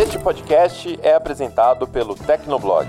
Este podcast é apresentado pelo Tecnoblog.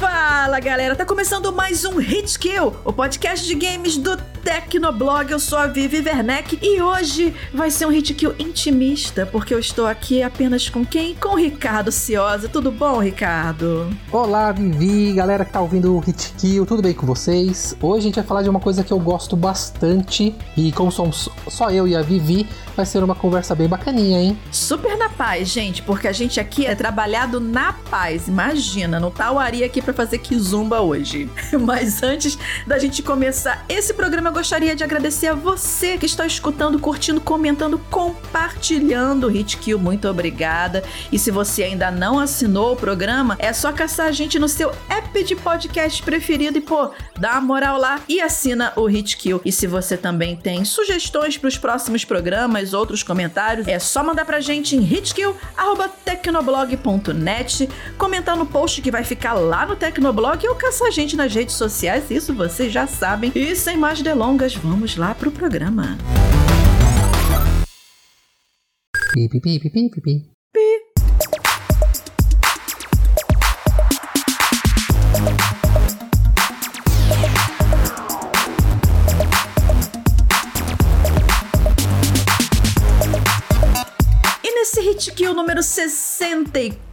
Fala galera, tá começando mais um Hit Kill, o podcast de games do Tecnoblog. Eu sou a Vivi Werneck e hoje vai ser um Hit Kill intimista, porque eu estou aqui apenas com quem? Com o Ricardo Ciosa. Tudo bom, Ricardo? Olá, Vivi, galera que tá ouvindo o Hit Kill, tudo bem com vocês? Hoje a gente vai falar de uma coisa que eu gosto bastante e como somos só eu e a Vivi, vai ser uma conversa bem bacaninha, hein? Super na paz, gente, porque a gente aqui é trabalhado na paz. Imagina, não tá o Ari aqui pra fazer kizumba hoje. Mas antes da gente começar esse programa, eu gostaria de agradecer a você que está escutando, curtindo, comentando, compartilhando o Hit Kill. Muito obrigada. E se você ainda não assinou o programa, é só caçar a gente no seu app de podcast preferido e, pô, dá uma moral lá e assina o Hit Kill. E se você também tem sugestões para os próximos programas, outros comentários, é só mandar pra gente em hitkill.tecnoblog.net, comentar no post que vai ficar lá no Tecnoblog ou caçar a gente nas redes sociais, isso vocês já sabem. E sem mais delongas, vamos lá pro programa. Pi, pi, pi, pi, pi, pi, pi. E nesse Hit Kill número 64,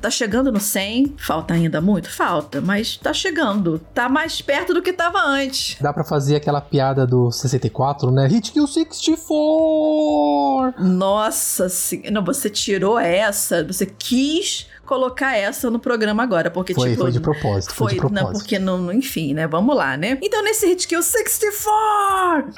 tá chegando no 100. Falta ainda muito? Falta, mas tá chegando. Tá mais perto do que tava antes. Dá pra fazer aquela piada do 64, né? Hit Kill 64! Nossa, não, você tirou essa, você quis colocar essa no programa agora, porque Foi, tipo foi de propósito, foi, de Foi, propósito. não, porque não, não- enfim, né? Vamos lá, né? Então nesse Hit Kill 64!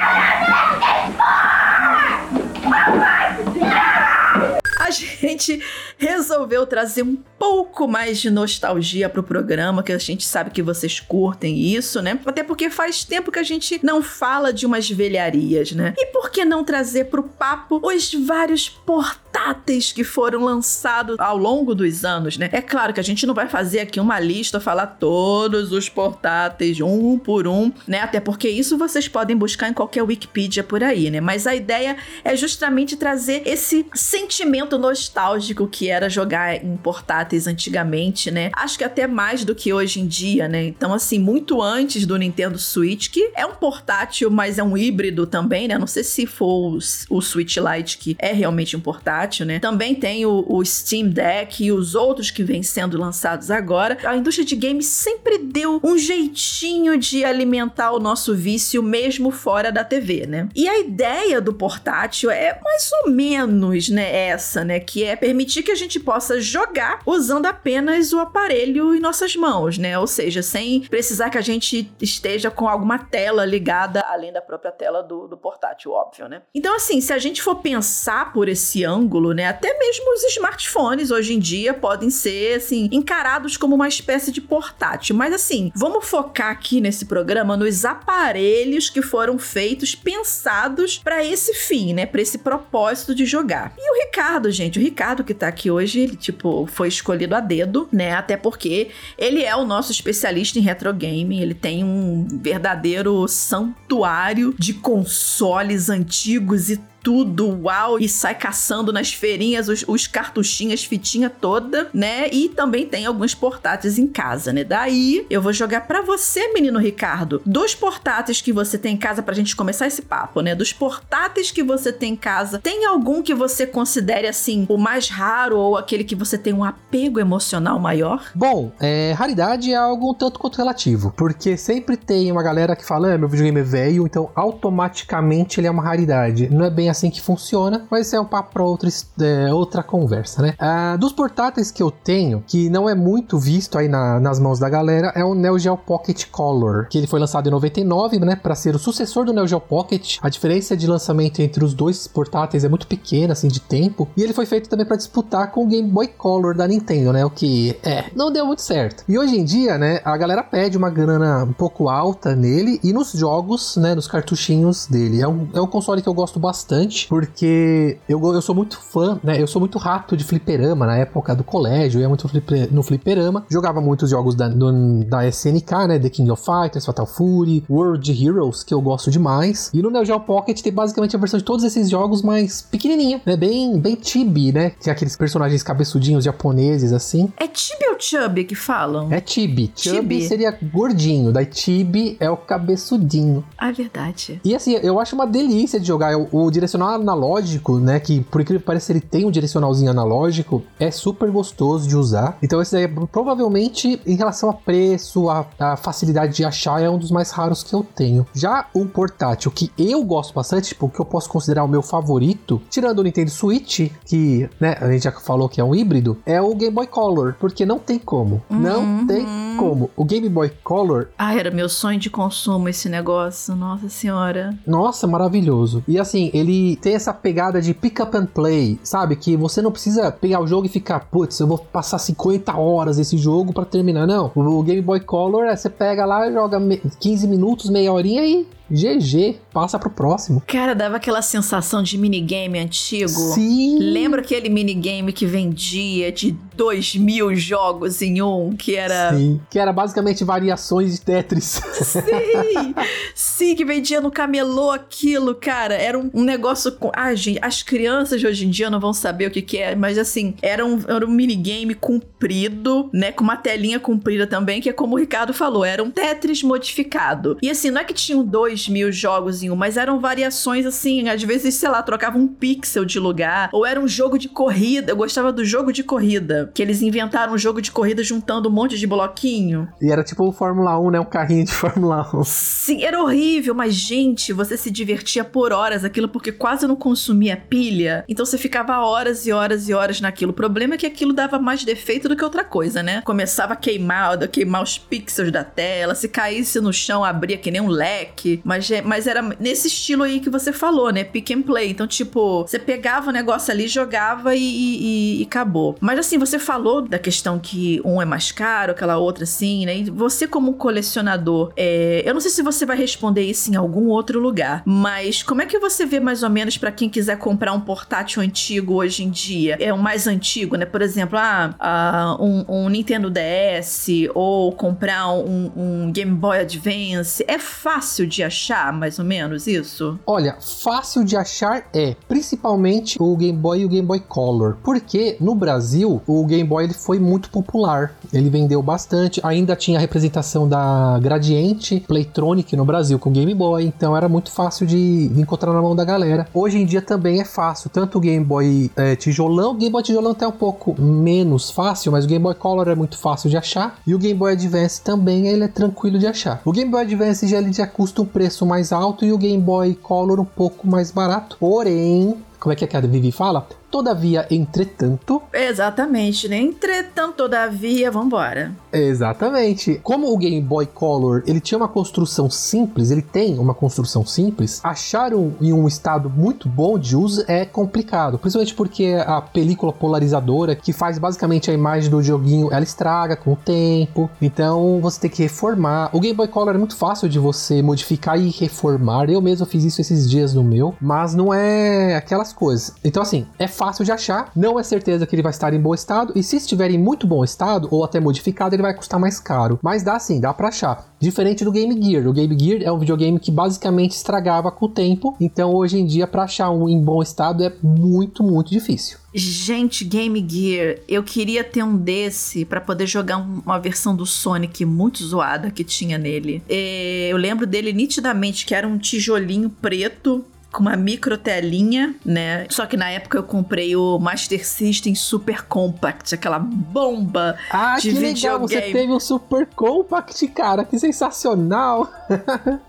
A gente resolveu trazer um pouco mais de nostalgia pro programa, que a gente sabe que vocês curtem isso, né? Até porque faz tempo que a gente não fala de umas velharias, né? E por que não trazer pro papo os vários portáteis que foram lançados ao longo dos anos, né? É claro que a gente não vai fazer aqui uma lista, falar todos os portáteis um por um, né? Até porque isso vocês podem buscar em qualquer Wikipedia por aí, né? Mas a ideia é justamente trazer esse sentimento nostálgico que era jogar em portáteis antigamente, né? Acho que até mais do que hoje em dia, né? Então, assim, muito antes do Nintendo Switch, que é um portátil, mas é um híbrido também, né? Não sei se for o, o Switch Lite, que é realmente um portátil, né? Também tem o, o Steam Deck e os outros que vêm sendo lançados agora. A indústria de games sempre deu um jeitinho de alimentar o nosso vício, mesmo fora da TV, né? E a ideia do portátil é mais ou menos, né, essa, né? Que é permitir que a gente possa jogar usando apenas o aparelho em nossas mãos, né? Ou seja, sem precisar que a gente esteja com alguma tela ligada, além da própria tela do, do portátil, óbvio, né? Então, assim, se a gente for pensar por esse ângulo, né? Até mesmo os smartphones hoje em dia podem ser, assim, encarados como uma espécie de portátil. Mas, assim, vamos focar aqui nesse programa nos aparelhos que foram feitos, pensados para esse fim, né? Para esse propósito de jogar. E o Ricardo, gente, o Ricardo que tá aqui hoje, ele, tipo, foi escolhido a dedo, né? Até porque ele é o nosso especialista em retro gaming, ele tem um verdadeiro santuário de consoles antigos e tudo, uau, e sai caçando nas feirinhas os, os cartuchinhas, fitinha toda, né? E também tem alguns portáteis em casa, né? Daí eu vou jogar pra você, menino Ricardo, dos portáteis que você tem em casa pra gente começar esse papo, né? Dos portáteis que você tem em casa, tem algum que você considere assim o mais raro ou aquele que você tem um apego emocional maior? Bom, é, raridade é algo um tanto quanto relativo, porque sempre tem uma galera que fala, ah, meu videogame é velho, então automaticamente ele é uma raridade. Não é bem assim que funciona, mas é um papo para outra, é, outra conversa, né? Ah, dos portáteis que eu tenho, que não é muito visto aí na- nas mãos da galera, é o Neo Geo Pocket Color, que ele foi lançado em 99, né, para ser o sucessor do Neo Geo Pocket. A diferença de lançamento entre os dois portáteis é muito pequena, assim, de tempo. E ele foi feito também para disputar com o Game Boy Color da Nintendo, né? O que, é, não deu muito certo. E hoje em dia, né, a galera pede uma grana um pouco alta nele e nos jogos, né, nos cartuchinhos dele. É um, é um console que eu gosto bastante, porque eu, eu sou muito fã, né? Eu sou muito rato de fliperama na época do colégio, eu ia muito no fliperama. Jogava muitos jogos da, do, da SNK, né? The King of Fighters, Fatal Fury, World Heroes, que eu gosto demais. E no Neo Geo Pocket tem basicamente a versão de todos esses jogos mais pequenininha, né? Bem, bem chibi, né? Que é aqueles personagens cabeçudinhos japoneses, assim. É chibi ou chubby que falam? É chibi. Chubby seria gordinho, daí chibi é o cabeçudinho. Ah, é verdade. E assim, eu acho uma delícia de jogar. O, o direcional analógico, né? Que por incrível que pareça ele tem um direcionalzinho analógico, é super gostoso de usar. Então esse daí, provavelmente, em relação a preço, a, a facilidade de achar, é um dos mais raros que eu tenho. Já um portátil que eu gosto bastante, tipo, que eu posso considerar o meu favorito, tirando o Nintendo Switch, que, né, a gente já falou que é um híbrido, é o Game Boy Color, porque não tem como. Uhum. Não tem como. O Game Boy Color. Ah, era meu sonho de consumo esse negócio, nossa senhora. Nossa, maravilhoso. E assim, ele tem essa pegada de pick up and play, sabe? Que você não precisa pegar o jogo e ficar, putz, eu vou passar 50 horas esse jogo para terminar. Não. O Game Boy Color, é, você pega lá, joga 15 minutos, meia horinha e GG, passa pro próximo. Cara, dava aquela sensação de minigame antigo. Sim. Lembra aquele minigame que vendia de dois mil jogos em um, que era... Sim, que era basicamente variações de Tetris. Sim, sim, que vendia no camelô aquilo, cara. Era um, um negócio com... Ah, gente, as crianças de hoje em dia não vão saber o que que é, mas assim, era um, era um minigame comprido, né, com uma telinha comprida também, que é como o Ricardo falou, era um Tetris modificado. E assim, não é que tinham dois mil jogos em um, mas eram variações assim, às vezes, sei lá, trocava um pixel de lugar, ou era um jogo de corrida. Eu gostava do jogo de corrida, que eles inventaram um jogo de corrida juntando um monte de bloquinho. E era tipo o Fórmula 1, né? Um carrinho de Fórmula 1. Sim, era horrível, mas gente, você se divertia por horas aquilo porque quase não consumia pilha. Então você ficava horas e horas e horas naquilo. O problema é que aquilo dava mais defeito do que outra coisa, né? Começava a queimar, a queimar os pixels da tela, se caísse no chão, abria que nem um leque. Mas, mas era nesse estilo aí que você falou, né? Pick and play. Então, tipo, você pegava o negócio ali, jogava e, e, e acabou. Mas assim, você falou da questão que um é mais caro, aquela outra assim, né? E você, como colecionador, é, eu não sei se você vai responder isso em algum outro lugar, mas como é que você vê mais ou menos para quem quiser comprar um portátil antigo hoje em dia? É o mais antigo, né? Por exemplo, ah um, um, Nintendo DS ou comprar um, um Game Boy Advance. É fácil de achar achar, mais ou menos, isso? Olha, fácil de achar é, principalmente o Game Boy e o Game Boy Color, porque no Brasil o Game Boy ele foi muito popular, ele vendeu bastante, ainda tinha a representação da Gradiente Playtronic no Brasil com o Game Boy, então era muito fácil de, de, encontrar na mão da galera. Hoje em dia também é fácil, tanto o Game Boy é, tijolão, o Game Boy tijolão até um pouco menos fácil, mas o Game Boy Color é muito fácil de achar, e o Game Boy Advance também ele é tranquilo de achar. O Game Boy Advance já, ele já custa um preço preço mais alto e o Game Boy Color um pouco mais barato. Porém, como é que a Vivi fala? Todavia, entretanto. Exatamente, né? Entretanto, todavia, vambora. Exatamente. Como o Game Boy Color ele tinha uma construção simples, ele tem uma construção simples, achar um, em um estado muito bom de uso é complicado. Principalmente porque a película polarizadora, que faz basicamente a imagem do joguinho, ela estraga com o tempo. Então você tem que reformar. O Game Boy Color é muito fácil de você modificar e reformar. Eu mesmo fiz isso esses dias no meu, mas não é aquelas coisas. Então, assim, é fácil de achar, não é certeza que ele vai estar em bom estado, e se estiver em muito bom estado, ou até modificado, ele vai custar mais caro. Mas dá sim, dá pra achar. Diferente do Game Gear. O Game Gear é um videogame que basicamente estragava com o tempo, então hoje em dia, para achar um em bom estado é muito, muito difícil. Gente, Game Gear, eu queria ter um desse para poder jogar uma versão do Sonic muito zoada que tinha nele. É, eu lembro dele nitidamente que era um tijolinho preto com uma micro telinha, né? Só que na época eu comprei o Master System Super Compact, aquela bomba ah, de que videogame. legal, você teve um Super Compact, cara, que sensacional.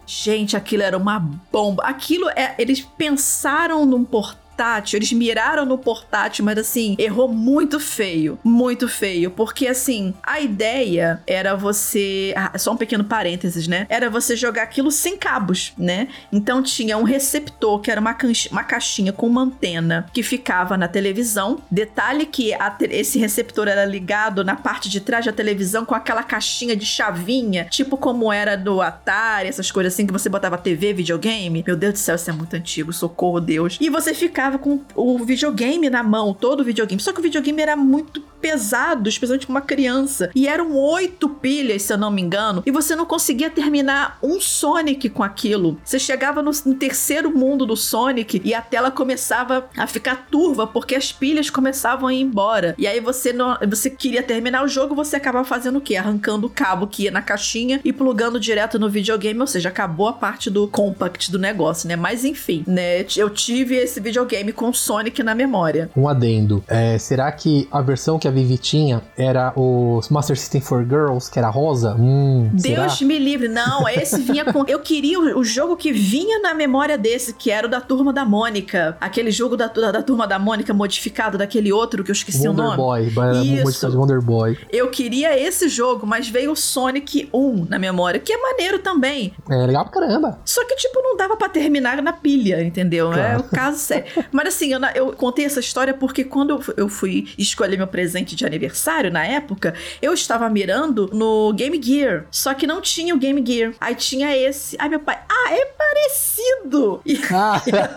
Gente, aquilo era uma bomba. Aquilo é, eles pensaram num portátil portátil, eles miraram no portátil, mas assim, errou muito feio. Muito feio. Porque assim, a ideia era você. Ah, só um pequeno parênteses, né? Era você jogar aquilo sem cabos, né? Então tinha um receptor que era uma, uma caixinha com uma antena que ficava na televisão. Detalhe que esse receptor era ligado na parte de trás da televisão com aquela caixinha de chavinha, tipo como era do Atari, essas coisas assim que você botava TV, videogame. Meu Deus do céu, isso é muito antigo, socorro Deus. E você ficava com o videogame na mão, todo o videogame. Só que o videogame era muito pesado, especialmente pra uma criança. E eram oito pilhas, se eu não me engano, e você não conseguia terminar um Sonic com aquilo. Você chegava no, no terceiro mundo do Sonic e a tela começava a ficar turva porque as pilhas começavam a ir embora. E aí você não, você queria terminar o jogo, você acabava fazendo o quê? Arrancando o cabo que ia na caixinha e plugando direto no videogame, ou seja, acabou a parte do compact do negócio, né? Mas enfim, né? Eu tive esse videogame com Sonic na memória. Um adendo. É, será que a versão que a Vivi tinha era o Master System for Girls, que era rosa? Hum, Deus será? me livre. Não, esse vinha com. Eu queria o, o, jogo que vinha na memória desse, que era o da turma da Mônica. Aquele jogo da, da, da turma da Mônica modificado daquele outro que eu esqueci Wonder o nome. Boy, Isso. Wonder Boy. Eu queria esse jogo, mas veio o Sonic 1 na memória, que é maneiro também. É legal pra caramba. Só que, tipo, não dava para terminar na pilha, entendeu? Claro. É o caso sério. mas assim, eu, eu contei essa história porque quando eu fui escolher meu presente de aniversário na época, eu estava mirando no Game Gear. Só que não tinha o Game Gear. Aí tinha esse. Aí meu pai, ah, é parecido! E,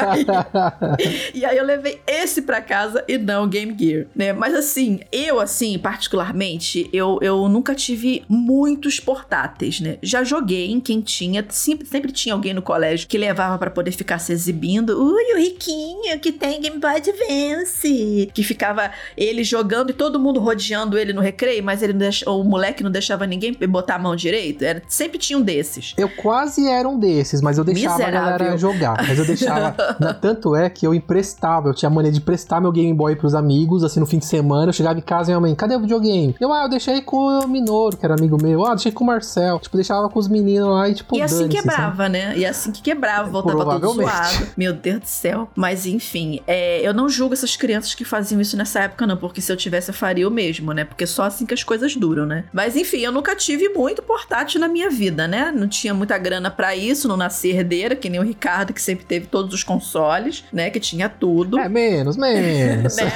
aí, e aí eu levei esse pra casa e não o Game Gear, né? Mas assim, eu assim, particularmente, eu, eu nunca tive muitos portáteis, né? Já joguei em quem tinha, sempre, sempre tinha alguém no colégio que levava para poder ficar se exibindo. Ui, o riquinho que tem Game Boy Advance! Que ficava ele jogando e todo mundo rodeando ele no recreio, mas ele deix... o moleque não deixava ninguém botar a mão direita. Era... Sempre tinha um desses. Eu quase era um desses, mas eu deixava Miserável. a galera jogar. Mas eu deixava. Tanto é que eu emprestava, eu tinha mania de prestar meu Game Boy pros amigos, assim, no fim de semana. Eu chegava em casa e minha mãe, cadê o videogame? Eu, ah, eu deixei com o Minoro, que era amigo meu. Ah, deixei com o Marcel. Tipo, deixava com os meninos lá e, tipo, E assim quebrava, né? E assim que quebrava, voltava tudo zoado. Meu Deus do céu. Mas enfim, é, eu não julgo essas crianças que faziam isso nessa época, não, porque se eu tivesse, eu faria o mesmo, né? Porque é só assim que as coisas duram, né? Mas enfim, eu nunca tive muito portátil na minha vida, né? Não tinha muita grana para isso, não nasci herdeira, que nem o Ricardo, que sempre teve todos os consoles, né? Que tinha tudo. É, menos, menos. né?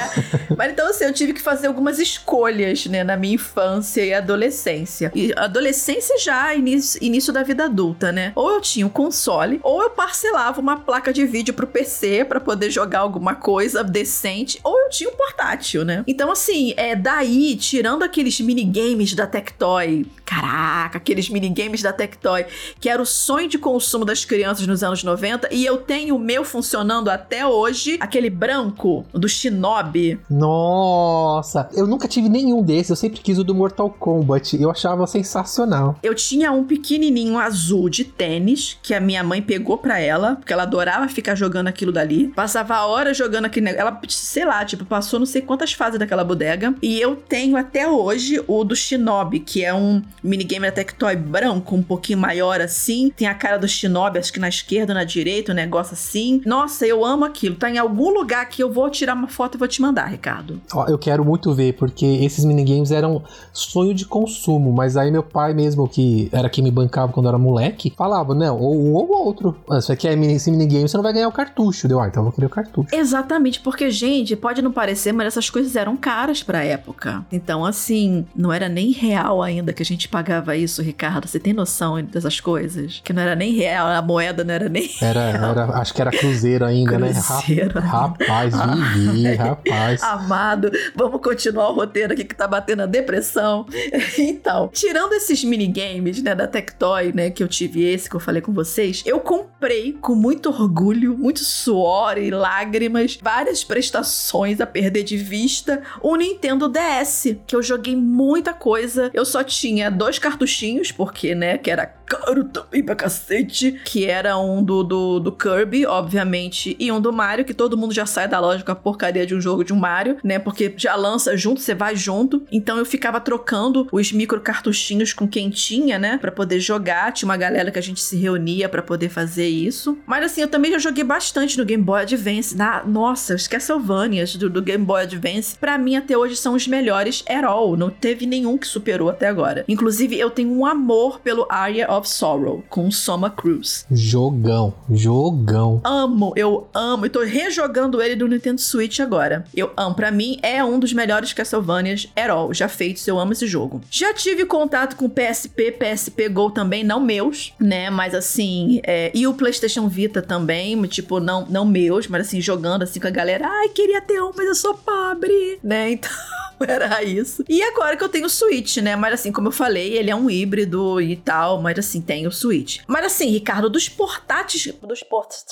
Mas então, assim, eu tive que fazer algumas escolhas, né? Na minha infância e adolescência. E adolescência já, início, início da vida adulta, né? Ou eu tinha um console, ou eu parcelava uma placa de vídeo pro PC para poder jogar alguma coisa decente, ou eu tinha um portátil, né? Então, assim, é daí, tirando aqueles minigames da Tectoy, caraca, aqueles minigames da Tectoy, que era o sonho de consumo das crianças nos anos 90, e eu tenho o meu funcionando até hoje, aquele branco do Shinobi. Nossa, eu nunca tive nenhum desses, eu sempre quis o do Mortal Kombat, eu achava sensacional. Eu tinha um pequenininho azul de tênis, que a minha mãe pegou pra ela, porque ela adorava ficar jogando aquilo dali, passava horas jogando aquele negócio, ela, sei lá, tipo, passou não sei quantas fases daquela bodega, e eu tenho até hoje o do Shinobi, que é um minigame da Tectoy branco, um pouquinho maior assim. Tem a cara do Shinobi, acho que na esquerda, na direita, um negócio assim. Nossa, eu amo aquilo. Tá em algum lugar que eu vou tirar uma foto e vou te mandar, Ricardo. Ó, eu quero muito ver, porque esses minigames eram sonho de consumo, mas aí meu pai mesmo, que era quem me bancava quando eu era moleque, falava, não, ou um ou outro. Ah, se você quer esse minigame, você não vai ganhar o cartucho. Deu, ah, então eu vou querer o cartucho. Exatamente, porque, gente, pode não parecer, mas essas coisas eram caras pra época. Então, assim, não era nem real ainda que a gente pagava isso, Ricardo. Você tem noção dessas coisas? Que não era nem real, a moeda não era nem. Era, real. era acho que era cruzeiro ainda, né? cruzeiro. né? Rapaz, Vivi, rapaz. Amado, vamos continuar o roteiro aqui que tá batendo a depressão. então, tirando esses minigames, né, da Tectoy, né, que eu tive esse que eu falei com vocês, eu comprei com muito orgulho, muito suor e lágrimas, várias prestações a perder de vista, o Nintendo DS, que eu joguei muita coisa. Eu só tinha dois cartuchinhos, porque, né, que era caro também pra cacete, que era um do, do, do Kirby, obviamente, e um do Mario, que todo mundo já sai da loja com a porcaria de um jogo de um Mario, né, porque já lança junto, você vai junto. Então eu ficava trocando os micro cartuchinhos com quem tinha, né, para poder jogar. Tinha uma galera que a gente se reunia para poder fazer isso. Mas assim, eu também já joguei bastante no Game Boy Advance. Na, nossa, os Castlevanias do, do Game Boy Advance, para mim até hoje são os melhores at all. Não teve nenhum que superou até agora. Inclusive, eu tenho um amor pelo Aria of Sorrow com Soma Cruz. Jogão, jogão. Amo, eu amo. Eu tô rejogando ele do Nintendo Switch agora. Eu amo. Pra mim, é um dos melhores Castlevanias at all já feitos. Eu amo esse jogo. Já tive contato com PSP, PSP Go também, não meus, né? Mas assim, é... e o PlayStation Vita também, tipo, não, não meus, mas assim, jogando assim com a galera. Ai, queria ter um, mas eu sou pobre, né? Então. era isso. E agora que eu tenho o Switch, né? Mas assim, como eu falei, ele é um híbrido e tal, mas assim, tem o Switch. Mas assim, Ricardo, dos portáteis. Dos portáteis.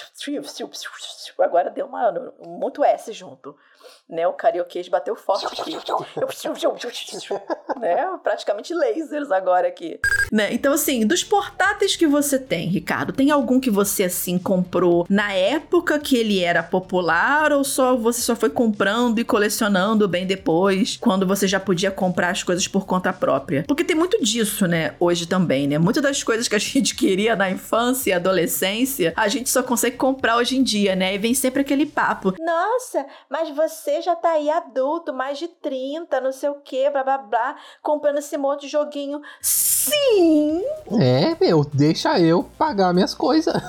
Agora deu uma, muito S junto né? O carioquês bateu forte aqui. né? Praticamente lasers agora aqui. Né? Então, assim, dos portáteis que você tem, Ricardo, tem algum que você, assim, comprou na época que ele era popular ou só você só foi comprando e colecionando bem depois, quando você já podia comprar as coisas por conta própria? Porque tem muito disso, né? Hoje também, né? Muitas das coisas que a gente queria na infância e adolescência, a gente só consegue comprar hoje em dia, né? E vem sempre aquele papo. Nossa, mas você você já tá aí adulto, mais de 30, não sei o que, blá blá blá, comprando esse monte de joguinho. Sim! É, meu, deixa eu pagar minhas coisas.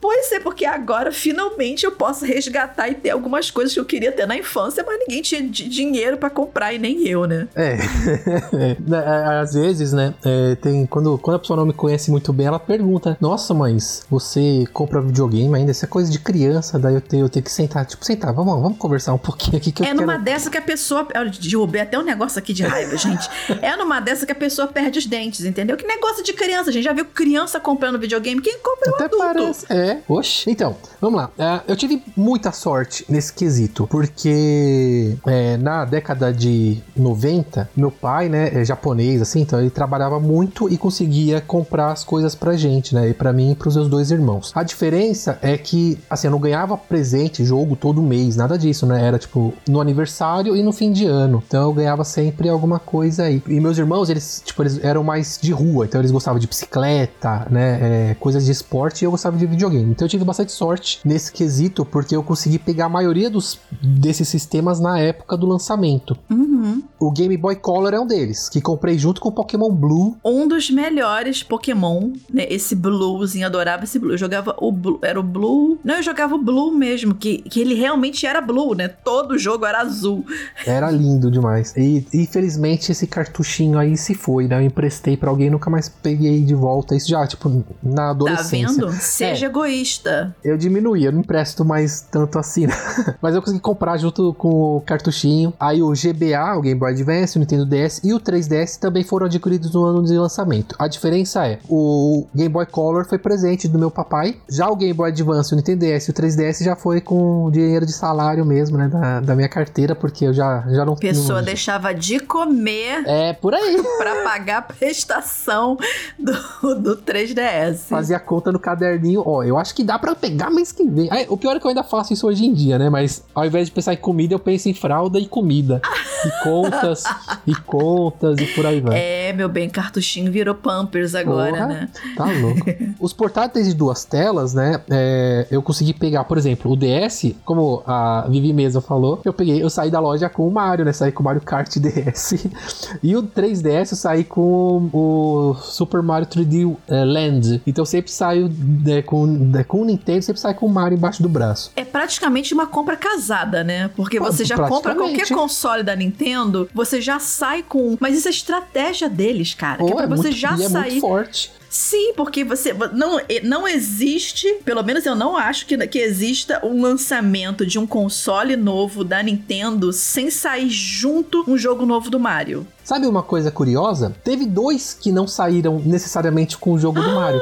Pois é, porque agora finalmente eu posso resgatar e ter algumas coisas que eu queria ter na infância, mas ninguém tinha dinheiro para comprar e nem eu, né? É. é. Às vezes, né, é, tem, quando, quando a pessoa não me conhece muito bem, ela pergunta: Nossa, mas você compra videogame ainda? Isso é coisa de criança, daí eu tenho, eu tenho que sentar, tipo, sentar, vamos, vamos conversar um pouquinho aqui que é numa quero... dessa que a pessoa. Eu derrubei até um negócio aqui de raiva, gente. É numa dessa que a pessoa perde os dentes, entendeu? Que negócio de criança, a gente já viu criança comprando videogame. Quem compra é até adulto. Parece. É, oxe. Então, vamos lá. Uh, eu tive muita sorte nesse quesito, porque é, na década de 90, meu pai, né, é japonês, assim, então ele trabalhava muito e conseguia comprar as coisas pra gente, né? E pra mim e pros meus dois irmãos. A diferença é que, assim, eu não ganhava presente, jogo todo mês, nada disso, né? Era tipo, no aniversário e no fim de ano. Então eu ganhava sempre alguma coisa aí. E meus irmãos, eles, tipo, eles eram mais de rua, então eles gostavam de bicicleta, né? É, coisas de esporte e eu gostava de videogame. Então eu tive bastante sorte nesse quesito, porque eu consegui pegar a maioria dos, desses sistemas na época do lançamento. Uhum. O Game Boy Color é um deles, que comprei junto com o Pokémon Blue. Um dos melhores Pokémon, né? Esse Bluezinho, adorava esse Blue. Eu jogava o Blue, era o Blue. Não, eu jogava o Blue mesmo, que, que ele realmente era Blue, né? Todo o jogo era azul. Era lindo demais. E infelizmente esse cartuchinho aí se foi, né? Eu emprestei para alguém nunca mais peguei de volta. Isso já, tipo, na adolescência. Tá vendo? Seja é. egoísta. Eu diminuí, eu não empresto mais tanto assim. Né? Mas eu consegui comprar junto com o cartuchinho. Aí o GBA, o Game Boy Advance, o Nintendo DS e o 3DS também foram adquiridos no ano de lançamento. A diferença é, o Game Boy Color foi presente do meu papai. Já o Game Boy Advance, o Nintendo DS e o 3DS já foi com dinheiro de salário mesmo, né? Da, da minha carteira, porque eu já, já não... Pessoa não... deixava de comer... É, por aí. pra pagar a prestação do, do 3DS. Fazia conta no caderninho. Ó, eu acho que dá pra pegar mês que vem. Aí, o pior é que eu ainda faço isso hoje em dia, né? Mas ao invés de pensar em comida, eu penso em fralda e comida. E contas, e contas, e por aí vai. É, meu bem, cartuchinho virou Pampers agora, Porra, né? Tá louco. Os portáteis de duas telas, né? É, eu consegui pegar, por exemplo, o DS, como a Vivi mesmo falou, eu peguei, eu saí da loja com o Mario, né? Saí com o Mario Kart DS. e o 3DS eu saí com o Super Mario 3D é, Land. Então eu sempre saio né, com, né, com o Nintendo, sempre saio com o Mario embaixo do braço. É praticamente uma compra casada, né? Porque você já compra qualquer console da Nintendo, você já sai com. Mas isso é estratégia deles, cara. Pô, que é pra é você muito, já sair. É muito forte. Sim, porque você não, não existe, pelo menos eu não acho que, que exista um lançamento de um console novo da Nintendo sem sair junto um jogo novo do Mario. Sabe uma coisa curiosa? Teve dois que não saíram necessariamente com o jogo ah! do Mario.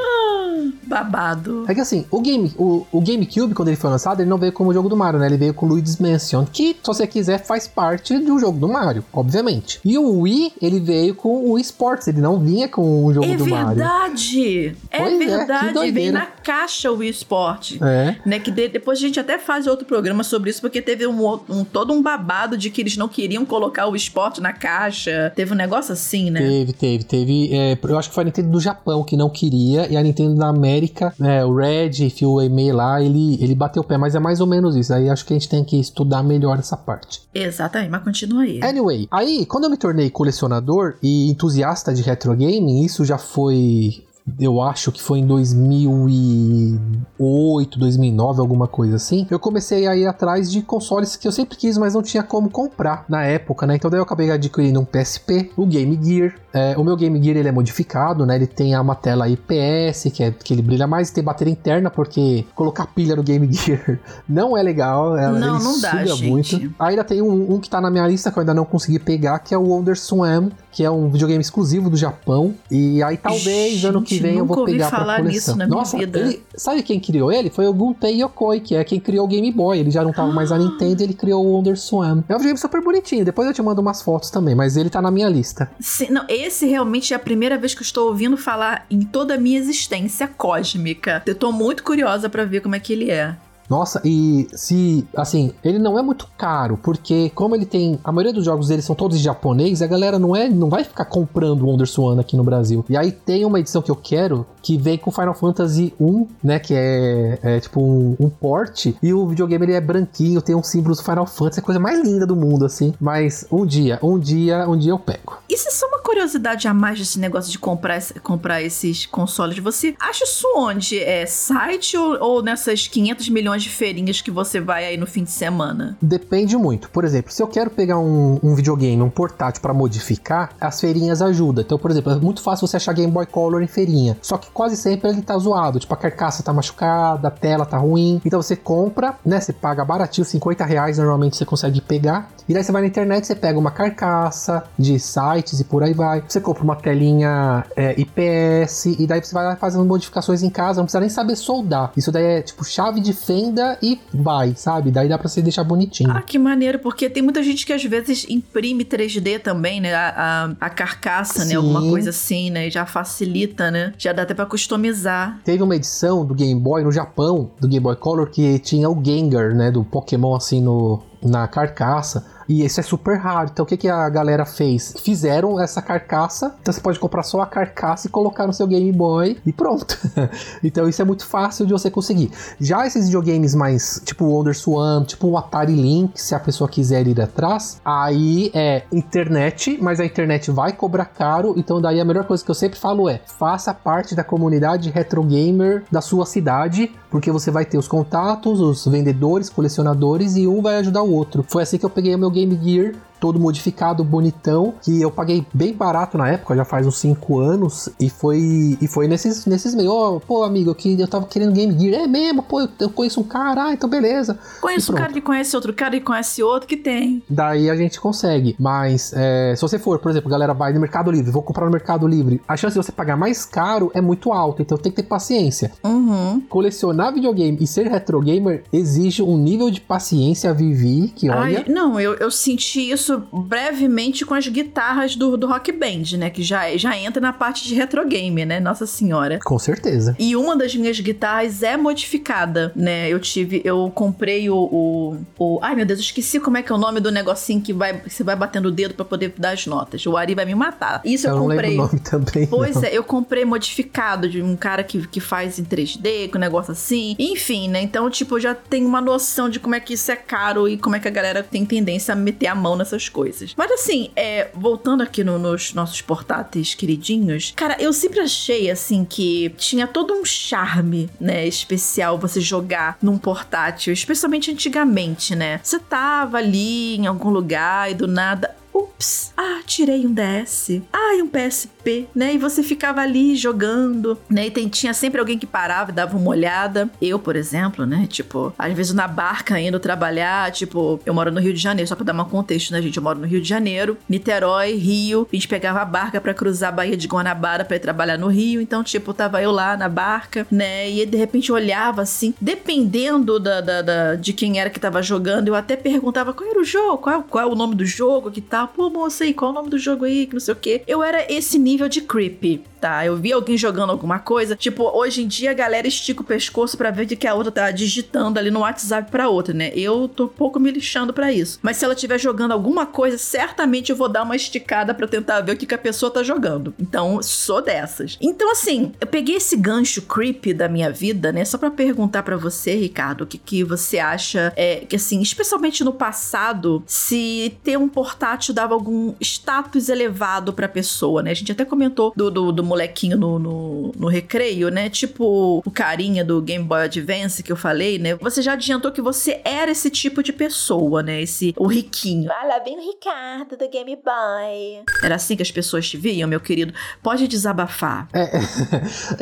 Babado. É que assim, o, game, o, o GameCube, quando ele foi lançado, ele não veio como o jogo do Mario, né? Ele veio com o Luigi's Mansion, que, se você quiser, faz parte do jogo do Mario, obviamente. E o Wii, ele veio com o Sports, ele não vinha com o jogo é do Mario. verdade! É Pois é, verdade! Vem doideira. na caixa o Wii Sport. É. Né, que de- depois a gente até faz outro programa sobre isso, porque teve um, um- todo um babado de que eles não queriam colocar o esporte na caixa. Teve um negócio assim, né? Teve, teve, teve. é, eu acho que foi a Nintendo do Japão que não queria, e a Nintendo da América, é, o Red, Phil Aimei lá, ele, ele bateu o pé, mas é mais ou menos isso. Aí acho que a gente tem que estudar melhor essa parte. Exatamente, mas continua aí. Anyway, aí quando eu me tornei colecionador e entusiasta de retro gaming, isso já foi. Eu acho que foi em 2008, 2009, alguma coisa assim. Eu comecei a ir atrás de consoles que eu sempre quis, mas não tinha como comprar na época, né? Então daí eu acabei adquirindo um PSP, o Game Gear. É, o meu Game Gear ele é modificado, né? Ele tem uma tela IPS, que, é, que ele brilha mais, e tem bateria interna, porque colocar pilha no Game Gear não é legal. ela- Não, não dá, suga gente. muito. Ainda tem um, um que tá na minha lista que eu ainda não consegui pegar, que é o Wonder Swam, que é um videogame exclusivo do Japão. E aí talvez ano que Vem eu nunca vou ouvi pegar pra falar coleção. nisso na minha Nossa, vida. ele- sabe quem criou ele? Foi o Gunpei Yokoi, que é quem criou o Game Boy. Ele já não tava mais na Nintendo, ele criou o Wonder Swam. É um videogame super bonitinho, depois eu te mando umas fotos também, mas ele tá na minha lista. Sim, não, esse realmente é a primeira vez que eu estou ouvindo falar em toda a minha existência cósmica. Eu tô muito curiosa pra ver como é que ele é. Nossa, e se, assim, ele não é muito caro, porque como ele tem, a maioria dos jogos dele são todos em japonês, a galera não é, não vai ficar comprando o Wonder Swan aqui no Brasil. E aí tem uma edição que eu quero, que vem com Final Fantasy 1, né, que é, é tipo um, um port, e o videogame ele é branquinho, tem uns símbolos do Final Fantasy, é a coisa mais linda do mundo, assim. Mas um dia, um dia, um dia eu pego. Isso é só uma curiosidade a mais desse negócio de comprar, comprar esses consoles. Você acha isso onde? É site ou, ou nessas 500 milhões de feirinhas que você vai aí no fim de semana? Depende muito. Por exemplo, se eu quero pegar um, um videogame, um portátil pra modificar, as feirinhas ajudam. Então, por exemplo, é muito fácil você achar Game Boy Color em feirinha. Só que quase sempre ele tá zoado. Tipo, a carcaça tá machucada, a tela tá ruim. Então você compra, né? Você paga baratinho, 50 reais normalmente você consegue pegar. E daí você vai na internet, você pega uma carcaça de sites e por aí vai. Você compra uma telinha é, IPS e daí você vai fazendo modificações em casa, não precisa nem saber soldar. Isso daí é tipo chave de fenda e vai, sabe? Daí dá pra você deixar bonitinho. Ah, que maneiro, porque tem muita gente que às vezes imprime 3D também, né? A, a, a carcaça, né? Sim. Alguma coisa assim, né? E Já facilita, né? Já dá até pra customizar. Teve uma edição do Game Boy no Japão, do Game Boy Color, que tinha o Gengar, né, do Pokémon assim no, na carcaça. E isso é super raro. Então o que, que a galera fez? Fizeram essa carcaça. Então você pode comprar só a carcaça e colocar no seu Game Boy e pronto. então isso é muito fácil de você conseguir. Já esses videogames mais tipo Wonder Swan, tipo o Atari Lynx, se a pessoa quiser ir atrás, aí é internet, mas a internet vai cobrar caro. Então daí a melhor coisa que eu sempre falo é: faça parte da comunidade retro gamer da sua cidade, porque você vai ter os contatos, os vendedores, colecionadores e um vai ajudar o outro. Foi assim que eu peguei o meu Game Gear todo modificado, bonitão, que eu paguei bem barato na época, já faz uns 5 anos, e foi e foi nesses, nesses meios, ó, pô, amigo, que eu tava querendo Game Gear, é mesmo, pô, eu, eu conheço um cara, ah, então beleza. Conheço um cara que conhece outro cara que conhece outro que tem. Daí a gente consegue. Mas é, se você for, por exemplo, galera vai no Mercado Livre, vou comprar no Mercado Livre, a chance de você pagar mais caro é muito alta, então tem que ter paciência. Uhum. Colecionar videogame e ser retro gamer exige um nível de paciência, Vivi, que olha. Ai, não, eu, eu senti isso brevemente com as guitarras do, do Rock Band, né? Que já, já entra na parte de retro game, né? Nossa senhora. Com certeza. E uma das minhas guitarras é modificada, né? Eu tive, eu comprei o, o, o- ai meu Deus, eu esqueci como é que é o nome do negocinho que vai, que você vai batendo o dedo pra poder dar as notas. O Ari vai me matar. Isso eu, Eu não lembro comprei. o nome também. Pois não. é, eu comprei modificado de um cara que, que faz em 3D, com um negócio assim. Enfim, né? Então, tipo, eu já tenho uma noção de como é que isso é caro e como é que a galera tem tendência a meter a mão nessas coisas. Mas assim, é, voltando aqui no- nos nossos portáteis queridinhos, cara, eu sempre achei assim que tinha todo um charme, né, especial você jogar num portátil, especialmente antigamente, né? Você tava ali em algum lugar e do nada. Ups, ah, tirei um DS. Ah, um PSP, né? E você ficava ali jogando, né? E tem, tinha sempre alguém que parava e dava uma olhada. Eu, por exemplo, né? Tipo, às vezes na barca indo trabalhar, tipo, eu moro no Rio de Janeiro, só pra dar um contexto, né, gente? Eu moro no Rio de Janeiro, Niterói, Rio. A gente pegava a barca para cruzar a Baía de Guanabara para ir trabalhar no Rio. Então, tipo, tava eu lá na barca, né? E de repente eu olhava assim, dependendo da, da, da, de quem era que tava jogando, eu até perguntava qual era o jogo, qual, qual é o nome do jogo, que tal. Pô, moça aí, qual é o nome do jogo aí, que não sei o quê. Eu era esse nível de creepy tá? Eu vi alguém jogando alguma coisa. Tipo, hoje em dia a galera estica o pescoço para ver de que a outra tá digitando ali no WhatsApp pra outra, né? Eu tô pouco me lixando para isso. Mas se ela estiver jogando alguma coisa, certamente eu vou dar uma esticada para tentar ver o que, que a pessoa tá jogando. Então, sou dessas. Então, assim, eu peguei esse gancho creepy da minha vida, né? Só para perguntar para você, Ricardo, o que, que você acha é que, assim, especialmente no passado, se ter um portátil dava algum status elevado pra pessoa, né? A gente até comentou do, do, do molequinho no, no, no, recreio, né? Tipo o carinha do Game Boy Advance que eu falei, né? Você já adiantou que você era esse tipo de pessoa, né? Esse, o riquinho. Ah, lá vem o Ricardo do Game Boy. Era assim que as pessoas te viam, meu querido? Pode desabafar. É,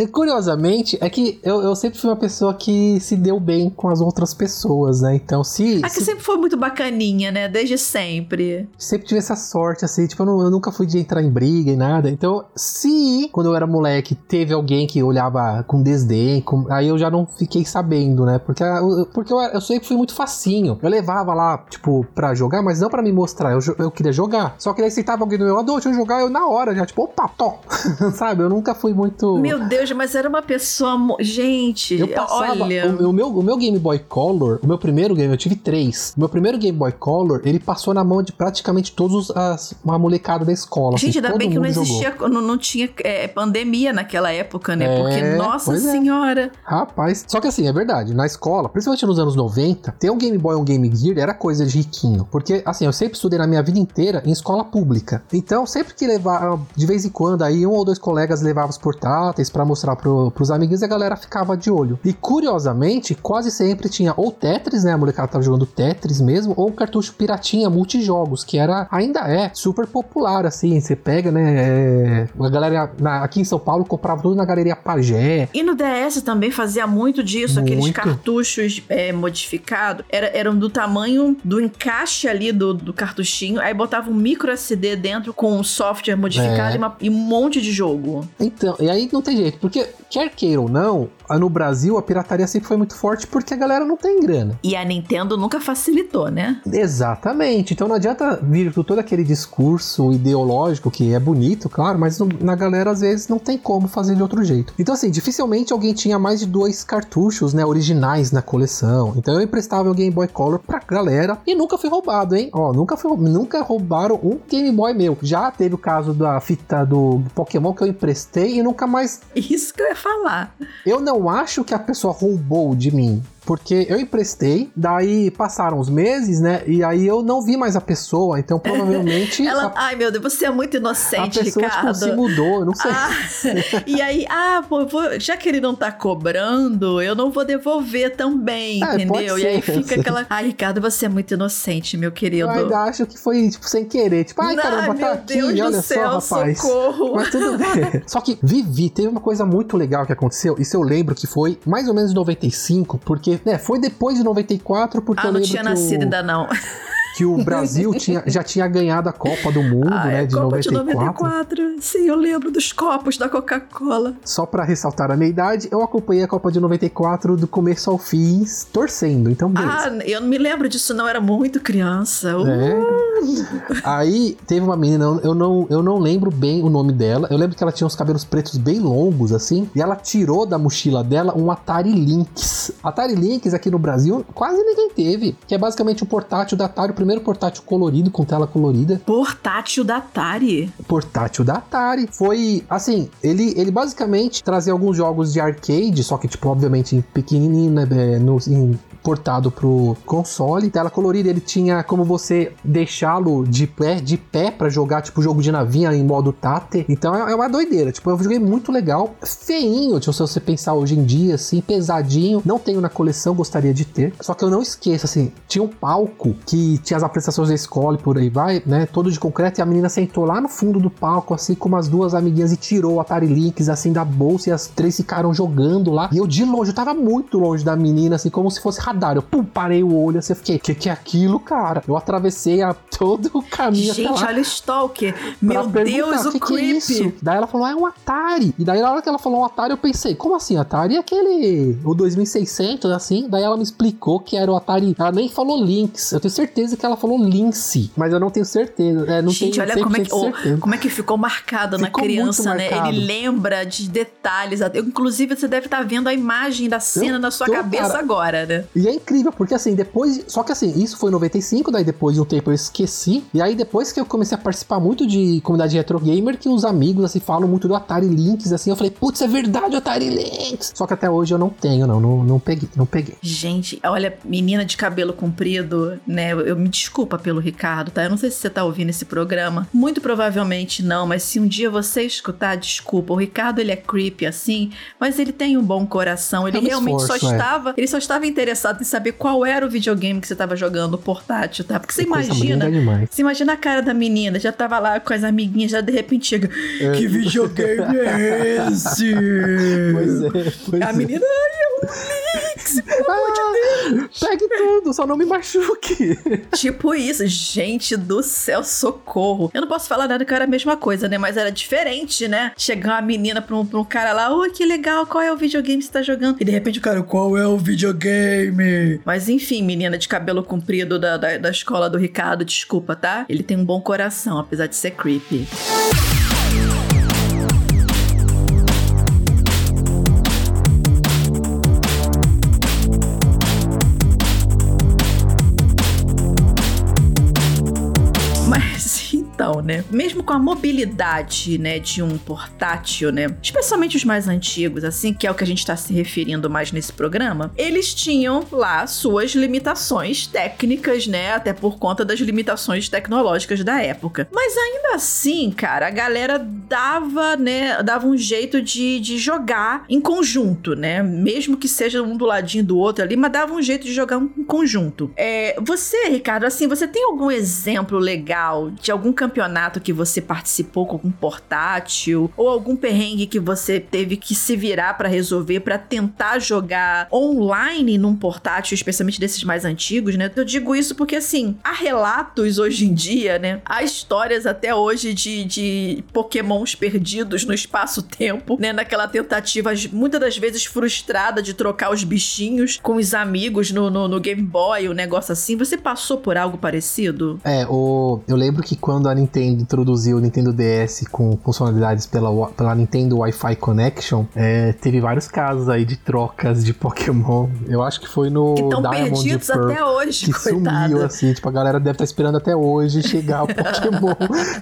é, curiosamente, é que eu, eu sempre fui uma pessoa que se deu bem com as outras pessoas, né? Então, se. Ah, que sempre foi muito bacaninha, né? Desde sempre. Sempre tive essa sorte, assim. Tipo, eu, não, eu nunca fui de entrar em briga e nada. Então, se quando eu era moleque, teve alguém que olhava com desdém, com... aí eu já não fiquei sabendo, né? Porque, porque eu, eu sempre fui muito facinho. Eu levava lá, tipo, pra jogar, mas não para me mostrar. Eu, eu queria jogar. Só que daí se tava alguém no meu lado, deixa eu jogar, eu na hora já, tipo, opa, tó. Sabe? Eu nunca fui muito. Meu Deus, mas era uma pessoa. Gente, eu passava, olha. O, o, meu, o meu Game Boy Color, o meu primeiro game, eu tive três. O meu primeiro Game Boy Color, ele passou na mão de praticamente todos as, uma molecada da escola. Gente, assim, ainda bem que não existia, não, não tinha é, pandemia naquela época, né? É, Porque, nossa é. senhora. É. Rapaz, só que assim, é verdade, na escola, principalmente nos anos 90, ter um Game Boy ou um Game Gear era coisa de riquinho. Porque, assim, eu sempre estudei na minha vida inteira em escola pública. Então, sempre que levava, de vez em quando, aí um ou dois colegas levavam os portáteis para mostrar pro, pros amiguinhos e a galera ficava de olho. E curiosamente, quase sempre tinha ou Tetris, né? A molecada tava jogando Tetris mesmo, ou um cartucho piratinha multijogos, que era, ainda é, super popular, assim. Você pega, né? É, a galera na, aqui em São Paulo comprava tudo na galeria Pagé. E no DS também fazia muito disso, muito. aqueles cartuchos é, modificados. Era, eram do tamanho do encaixe ali do, do cartuchinho, aí botava um micro SD dentro com um software modificado é. e, uma, e um monte de jogo. Então, e aí não tem jeito, porque quer queira ou não, no Brasil a pirataria sempre foi muito forte porque a galera não tem grana. E a Nintendo nunca facilitou, né? Exatamente. Então não adianta vir com todo aquele discurso ideológico que é bonito, claro, mas na galera às vezes não tem como fazer de outro jeito. Então assim, dificilmente alguém tinha mais de dois cartuchos, né, originais na coleção. Então eu emprestava o Game Boy Color pra galera e nunca foi roubado, hein? Ó, nunca foi, nunca roubaram um Game Boy meu. Já teve o caso da fita do Pokémon que eu emprestei e nunca mais Isso que eu ia falar. Eu não não acho que a pessoa roubou de mim. Porque eu emprestei, daí passaram os meses, né? E aí eu não vi mais a pessoa, então provavelmente. Ela, a... Ai, meu Deus, você é muito inocente, a pessoa, Ricardo. Tipo, se mudou, eu não sei. Ah, e aí, ah, pô, vou, já que ele não tá cobrando, eu não vou devolver também, é, entendeu? E aí fica aquela. Ai, Ricardo, você é muito inocente, meu querido. Eu ainda acho que foi, tipo, sem querer. Tipo, ai, caramba, ai, tá aqui, Deus olha céu, só, rapaz. Socorro. Mas tudo bem. só que Vivi, teve uma coisa muito legal que aconteceu. Isso eu lembro que foi mais ou menos em 95, porque, né, foi depois de 94, porque ah, eu não tinha nascido o... ainda não que o Brasil tinha, já tinha ganhado a Copa do Mundo, ah, né, de Copa 94. de 94. Sim, eu lembro dos copos da Coca-Cola. Só para ressaltar a minha idade, eu acompanhei a Copa de 94 do começo ao fim, torcendo. Então, beleza. Ah, eu não me lembro disso, não. Era muito criança. Uh. É. Aí teve uma menina, eu não, eu não lembro bem o nome dela. Eu lembro que ela tinha uns cabelos pretos bem longos, assim. E ela tirou da mochila dela um Atari Lynx. Atari Lynx aqui no Brasil quase ninguém teve. Que é basicamente o portátil da Atari, o primeiro portátil colorido, com tela colorida. Portátil da Atari? Portátil da Atari. Foi, assim, ele, ele basicamente trazia alguns jogos de arcade, só que, tipo, obviamente, pequenininho, né? É, no, em portado pro console. Tela colorida, ele tinha como você deixá-lo de pé, de pé para jogar, tipo, jogo de navinha em modo tate. Então é, é uma doideira. Tipo, eu joguei muito legal. Feinho, tipo, se você pensar hoje em dia, assim, pesadinho. Não tenho na coleção, gostaria de ter. Só que eu não esqueço, assim, tinha um palco que tinha as apresentações da escola e por aí vai, né? Todo de concreto, e a menina sentou lá no fundo do palco, assim, com umas duas amiguinhas e tirou o Atari Lynx, assim, da bolsa, e as três ficaram jogando lá. E eu de longe, eu tava muito longe da menina, assim, como se fosse radar. Eu, pum, parei o olho, assim, eu fiquei, que que é aquilo, cara? Eu atravessei a, todo o caminho Gente, até lá. olha o Stalker. Meu Deus, o que que é creep. isso? Daí ela falou, ah, é um Atari. E daí na hora que ela falou um Atari, eu pensei, como assim Atari? É aquele, o 2600, assim? Daí ela me explicou que era o Atari, ela nem falou Lynx. Eu tenho certeza que ela falou Lynx, mas eu não tenho certeza. É, não Gente, tenho olha como é, que, 100% oh, como é que ficou marcado na criança, né? marcado. Ele lembra de detalhes. Eu, inclusive, você deve estar vendo a imagem da cena Eu na sua tô, cabeça cara. agora, né? E é incrível, porque assim, depois. Só que assim, isso foi em 95, daí depois de um tempo eu esqueci. E aí depois que eu comecei a participar muito de comunidade retro gamer, que os amigos assim falam muito do Atari Lynx, assim, eu falei, putz, é verdade o Atari Lynx. Só que até hoje eu não tenho, não. Não, não peguei, não peguei. Gente, olha, menina de cabelo comprido, né? Eu me desculpa pelo Ricardo, tá? Eu não sei se você tá ouvindo esse programa. Muito provavelmente não, mas se um dia você escutar, desculpa. O Ricardo, ele é creepy assim, mas ele tem um bom coração. Ele Eu me realmente esforço, só é. estava, ele só estava interessado em saber qual era o videogame que você estava jogando, o portátil, tá? Porque você imagina, demais. você imagina a cara da menina, já tava lá com as amiguinhas, já de repente chega, que videogame é esse? Pois é, pois A é. menina, ai, é um Lynx, pelo amor de Deus. Pegue tudo, só não me machuque. Tipo isso, gente do céu, socorro. Eu não posso falar nada que era a mesma coisa, né? Mas era diferente, né? Chegar uma menina pra um, pra um cara lá, oi, que legal, qual é o videogame que você tá jogando? E de repente o cara, qual é o videogame? Mas enfim, menina de cabelo comprido da, da, da escola do Ricardo, desculpa, tá? Ele tem um bom coração, apesar de ser creepy. Né? Mesmo com a mobilidade, né, de um portátil, né? Especialmente os mais antigos, assim, que é o que a gente tá se referindo mais nesse programa, eles tinham lá suas limitações técnicas, né? Até por conta das limitações tecnológicas da época. Mas ainda assim, cara, a galera dava, né? Dava um jeito de, de jogar em conjunto, né? Mesmo que seja um do ladinho do outro ali, mas dava um jeito de jogar em conjunto. É, você, Ricardo, assim, você tem algum exemplo legal de algum campeonato que você participou com algum portátil ou algum perrengue que você teve que se virar pra resolver pra tentar jogar online num portátil, especialmente desses mais antigos, né? Eu digo isso porque assim, há relatos hoje em dia, né? Há histórias até hoje de, de pokémons perdidos no espaço-tempo, né? Naquela tentativa, muitas das vezes frustrada de trocar os bichinhos com os amigos no, no, no Game Boy, um negócio assim. Você passou por algo parecido? É, o, eu lembro que quando a Nintendo introduziu o Nintendo DS com funcionalidades pela, pela Nintendo Wi-Fi Connection, é, teve vários casos aí de trocas de Pokémon. Eu acho que foi no Que Diamond perdidos Pearl. até hoje, que coitada. sumiu, assim, tipo, a galera deve estar esperando até hoje chegar o Pokémon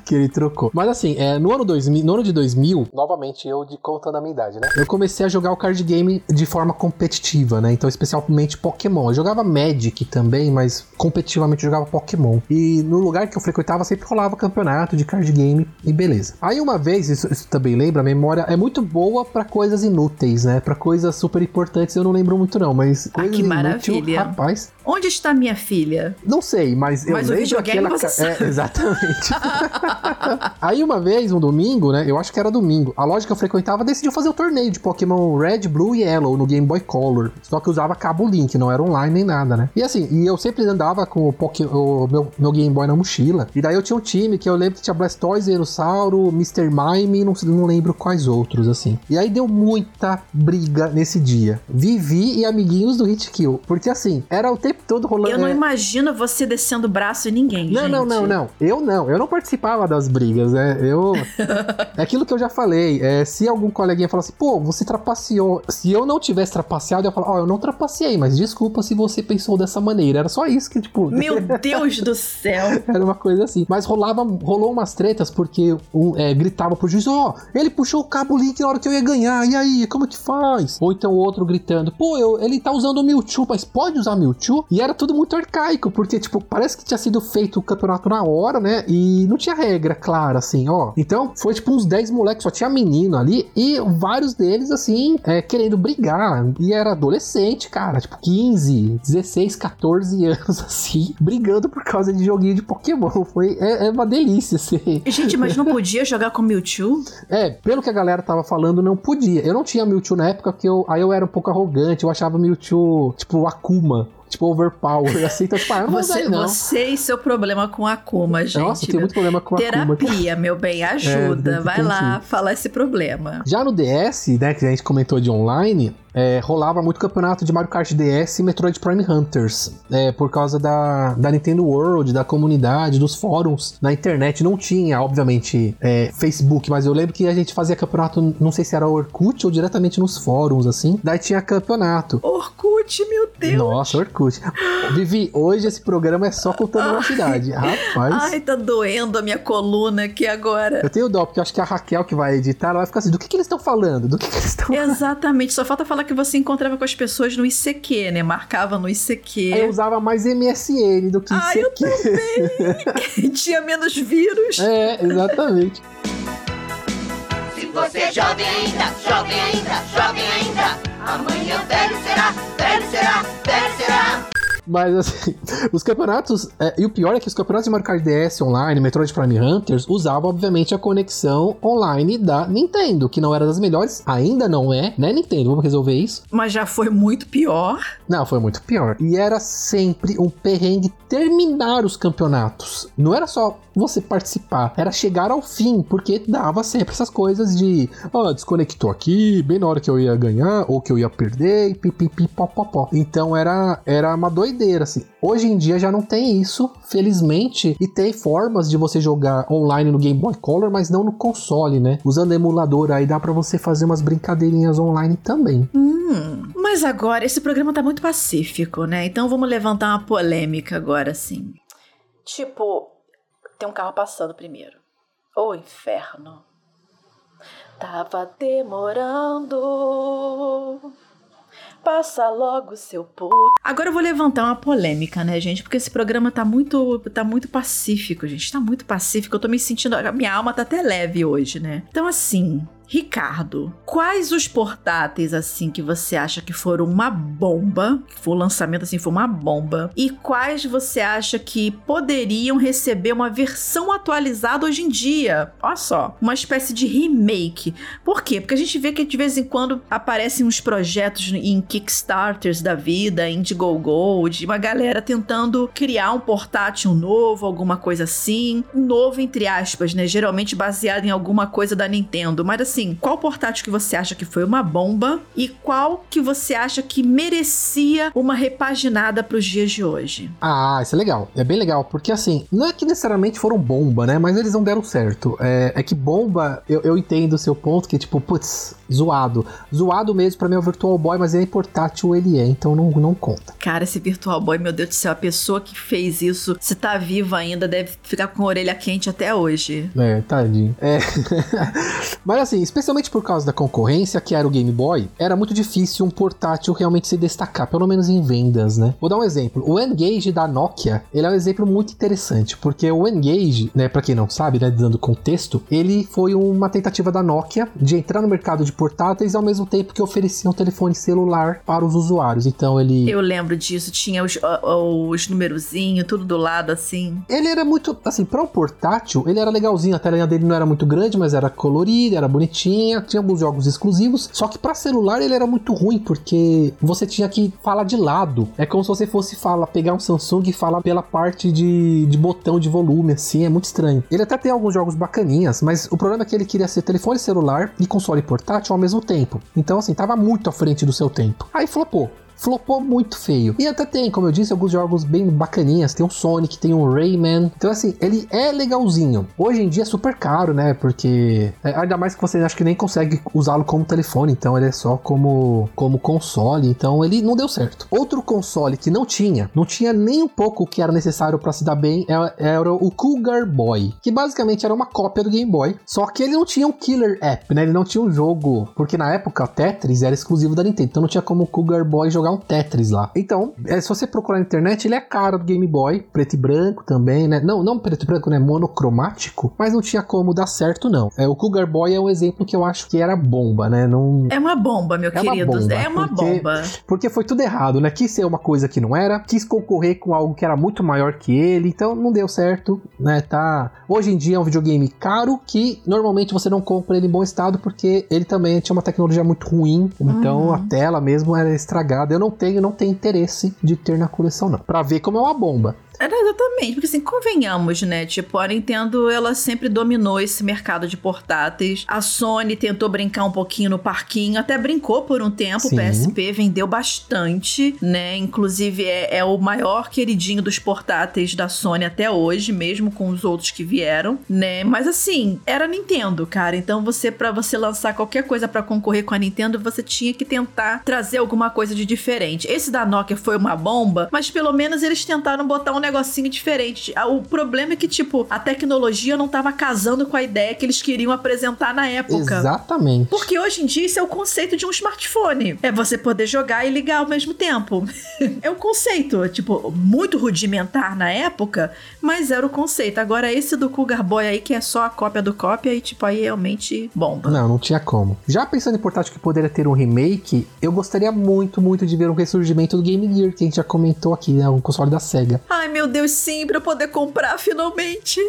que ele trocou. Mas assim, é, no, ano 2000, no ano de 2000, novamente eu de, contando a minha idade, né? Eu comecei a jogar o card game de forma competitiva, né? Então, especialmente Pokémon. Eu jogava Magic também, mas competitivamente eu jogava Pokémon. E no lugar que eu frequentava sempre rolava campeonato de card game e beleza. Aí uma vez, isso, isso também lembra, a memória é muito boa pra coisas inúteis, né? Pra coisas super importantes eu não lembro muito não, mas Ah, coisas que inútil, maravilha. rapaz, Onde está minha filha? não sei, mas eu Mas o lembro videogame aquela... você. É, exatamente. Aí uma vez, um domingo, né? Eu acho que era domingo. A loja que eu frequentava decidiu fazer o torneio de Pokémon Red, Blue e Yellow no Game Boy Color. Só que usava cabo Link, não era online nem nada, né? E assim, e eu sempre andava com o, Poké- o meu, meu Game Boy na mochila. E daí eu tinha um time que eu lembro que tinha Blastoise, Venusauro, Mr. Mime e não, não lembro quais outros, assim. E aí deu muita briga nesse dia. Vivi e amiguinhos do Hit Kill. Porque assim, era o tempo tempo todo rolando. Eu não é, imagino você descendo o braço em ninguém, Não, gente. não, não, não. Eu não. Eu não participava das brigas, né? Eu. é aquilo que eu já falei. É, se algum coleguinha falar assim, pô, você trapaceou. Se eu não tivesse trapaceado, eu ia falar, ó, eu não trapaceei, mas desculpa se você pensou dessa maneira. Era só isso que, tipo. Meu Deus do céu. Era uma coisa assim. Mas rolava, rolou umas tretas porque um, é, gritava pro juiz, ó, ele puxou o cabo link na hora que eu ia ganhar. E aí, como que faz? Ou então o outro gritando, pô, eu, ele tá usando o Mewtwo, mas pode usar Mewtwo? E era tudo muito arcaico, porque, tipo, parece que tinha sido feito o campeonato na hora, né? E não tinha regra clara, assim, ó. Então, foi tipo uns 10 moleques, só tinha menino ali, e vários deles, assim, é, querendo brigar. E era adolescente, cara, tipo, 15, 16, 14 anos, assim, brigando por causa de joguinho de Pokémon. Foi, é, é uma delícia, assim. Gente, mas não podia jogar com Mewtwo? É, pelo que a galera tava falando, não podia. Eu não tinha Mewtwo na época, porque eu, aí eu era um pouco arrogante, eu achava Mewtwo, tipo, Akuma. Tipo, overpower, assim, então, tipo, ah, eu não Você, não. você e seu problema com a Akuma, gente. Nossa, eu tenho muito problema com a Akuma. Terapia, meu bem, ajuda. É, Vai tem lá sim. falar esse problema. Já no DS, né, que a gente comentou de online, é, rolava muito campeonato de Mario Kart DS e Metroid Prime Hunters. É, por causa da, da Nintendo World, da comunidade, dos fóruns. Na internet não tinha, obviamente, é, Facebook, mas eu lembro que a gente fazia campeonato, não sei se era Orkut ou diretamente nos fóruns, assim. Daí tinha campeonato. Orkut, meu Deus. Nossa, Orkut. Vivi, hoje esse programa é só contando novidade. Rapaz. Ai, tá doendo a minha coluna aqui agora. Eu tenho dó, porque eu acho que a Raquel que vai editar, ela vai ficar assim, do que, que eles estão falando? Do que, que eles estão Exatamente, só falta falar que você encontrava com as pessoas no ICQ, né? Marcava no ICQ. Eu usava mais MSN do que Ai, eu ICQ. Tinha menos vírus. É, exatamente. Se você é jovem ainda, jovem ainda, jovem ainda, amanhã velho será, velho será, velho será. Mas assim, os campeonatos. é, e o pior é que os campeonatos de Mario Kart DS online, Metroid Prime Hunters, usavam, obviamente, a conexão online da Nintendo, que não era das melhores, ainda não é, né, Nintendo? Vamos resolver isso? Mas já foi muito pior. Não, foi muito pior. E era sempre um perrengue terminar os campeonatos. Não era só você participar, era chegar ao fim, porque dava sempre essas coisas de, ó, desconectou aqui, bem na hora que eu ia ganhar, ou que eu ia perder, e pipipi, popopó. Então era, era uma doideira, assim. Hoje em dia já não tem isso, felizmente, e tem formas de você jogar online no Game Boy Color, mas não no console, né? Usando emulador, aí dá pra você fazer umas brincadeirinhas online também. Hum, mas agora, esse programa tá muito pacífico, né? Então vamos levantar uma polêmica agora, assim. Tipo, tem um carro passando primeiro. Ô, inferno. Tava demorando. Passa logo, seu puto. Agora eu vou levantar uma polêmica, né, gente? Porque esse programa tá muito, tá muito pacífico, gente. Tá muito pacífico. Eu tô me sentindo. Minha alma tá até leve hoje, né? Então, assim. Ricardo, quais os portáteis assim que você acha que foram uma bomba, que foi o lançamento assim foi uma bomba, e quais você acha que poderiam receber uma versão atualizada hoje em dia? Olha só, uma espécie de remake. Por quê? Porque a gente vê que de vez em quando aparecem uns projetos em Kickstarters da vida, Indiegogo, de uma galera tentando criar um portátil novo, alguma coisa assim, novo entre aspas, né? Geralmente baseado em alguma coisa da Nintendo, mas assim, qual portátil que você acha que foi uma bomba e qual que você acha que merecia uma repaginada para os dias de hoje? Ah, isso é legal. É bem legal, porque assim, não é que necessariamente foram bomba, né? Mas eles não deram certo. É, é que bomba, eu, eu entendo o seu ponto, que tipo, putz, zoado. Zoado mesmo pra mim é o Virtual Boy, mas ele é portátil, ele é, então não, não conta. Cara, esse Virtual Boy, meu Deus do céu, a pessoa que fez isso, se tá viva ainda, deve ficar com a orelha quente até hoje. É, tadinho. É. mas assim, especialmente por causa da concorrência, que era o Game Boy, era muito difícil um portátil realmente se destacar, pelo menos em vendas, né? Vou dar um exemplo. O N-Gage da Nokia, ele é um exemplo muito interessante, porque o N-Gage, né, pra quem não sabe, né, dando contexto, ele foi uma tentativa da Nokia de entrar no mercado de portáteis ao mesmo tempo que oferecia um telefone celular para os usuários. Então ele... Eu lembro disso, tinha os, os numerozinhos, tudo do lado assim. Ele era muito, assim, para um portátil, ele era legalzinho. A telinha dele não era muito grande, mas era colorida, era bonitinha, tinha alguns jogos exclusivos. Só que para celular ele era muito ruim, porque você tinha que falar de lado. É como se você fosse falar, pegar um Samsung e falar pela parte de, de botão de volume, assim, é muito estranho. Ele até tem alguns jogos bacaninhas, mas o problema é que ele queria ser telefone celular e console portátil ao mesmo tempo. Então, assim, tava muito à frente do seu tempo. Aí pô, flopou muito feio. E até tem, como eu disse, alguns jogos bem bacaninhas. Tem um Sonic, tem um Rayman. Então, assim, ele é legalzinho. Hoje em dia é super caro, né? Porque. é, ainda mais que você acha que nem consegue usá-lo como telefone. Então, ele é só como, como console. Então, ele não deu certo. Outro console que não tinha, não tinha nem um pouco o que era necessário pra se dar bem, é- era o Cougar Boy. Que basicamente era uma cópia do Game Boy. Só que ele não tinha um killer app, né? Ele não tinha um jogo. Porque na época, Tetris era exclusivo da Nintendo. Então não tinha como o Cougar Boy jogar um Tetris lá. Então, é, se você procurar na internet, ele é caro do Game Boy, preto e branco também, né? Não, não preto e branco, né? Monocromático, mas não tinha como dar certo, não. É, o Cougar Boy é um exemplo que eu acho que era bomba, né? Não, É uma bomba, meu É uma querido. bomba, é uma porque- bomba. porque foi tudo errado, né? Quis ser uma coisa que não era, quis concorrer com algo que era muito maior que ele, então não deu certo, né? Tá. Hoje em dia é um videogame caro que normalmente você não compra ele em bom estado porque ele também tinha uma tecnologia muito ruim, então Uhum. a tela mesmo era estragada. Eu não tenho, não tenho interesse de ter na coleção não, Pra ver como é uma bomba. Exatamente, porque assim, convenhamos, né? Tipo, a Nintendo, ela sempre dominou esse mercado de portáteis. A Sony tentou brincar um pouquinho no parquinho, até brincou por um tempo. Sim. O PSP vendeu bastante, né? Inclusive, é, é o maior queridinho dos portáteis da Sony até hoje, mesmo com os outros que vieram, né? Mas assim, era Nintendo, cara. Então, você, para você lançar qualquer coisa pra concorrer com a Nintendo, você tinha que tentar trazer alguma coisa de diferente. Esse da Nokia foi uma bomba, mas pelo menos eles tentaram botar um negocinho diferente. Ah, O problema é que, tipo, a tecnologia não tava casando com a ideia que eles queriam apresentar na época. Exatamente. Porque hoje em dia isso é o conceito de um smartphone. É você poder jogar e ligar ao mesmo tempo. é o conceito, tipo, muito rudimentar na época, mas era o conceito. Agora esse do Cougar Boy aí, que é só a cópia do cópia, e tipo, aí realmente bomba. Não, não tinha como. Já pensando em portátil que poderia ter um remake, eu gostaria muito, muito de ver um ressurgimento do Game Gear, que a gente já comentou aqui, né? Um console da SEGA. Ai, meu Deus, sim, pra eu poder comprar finalmente.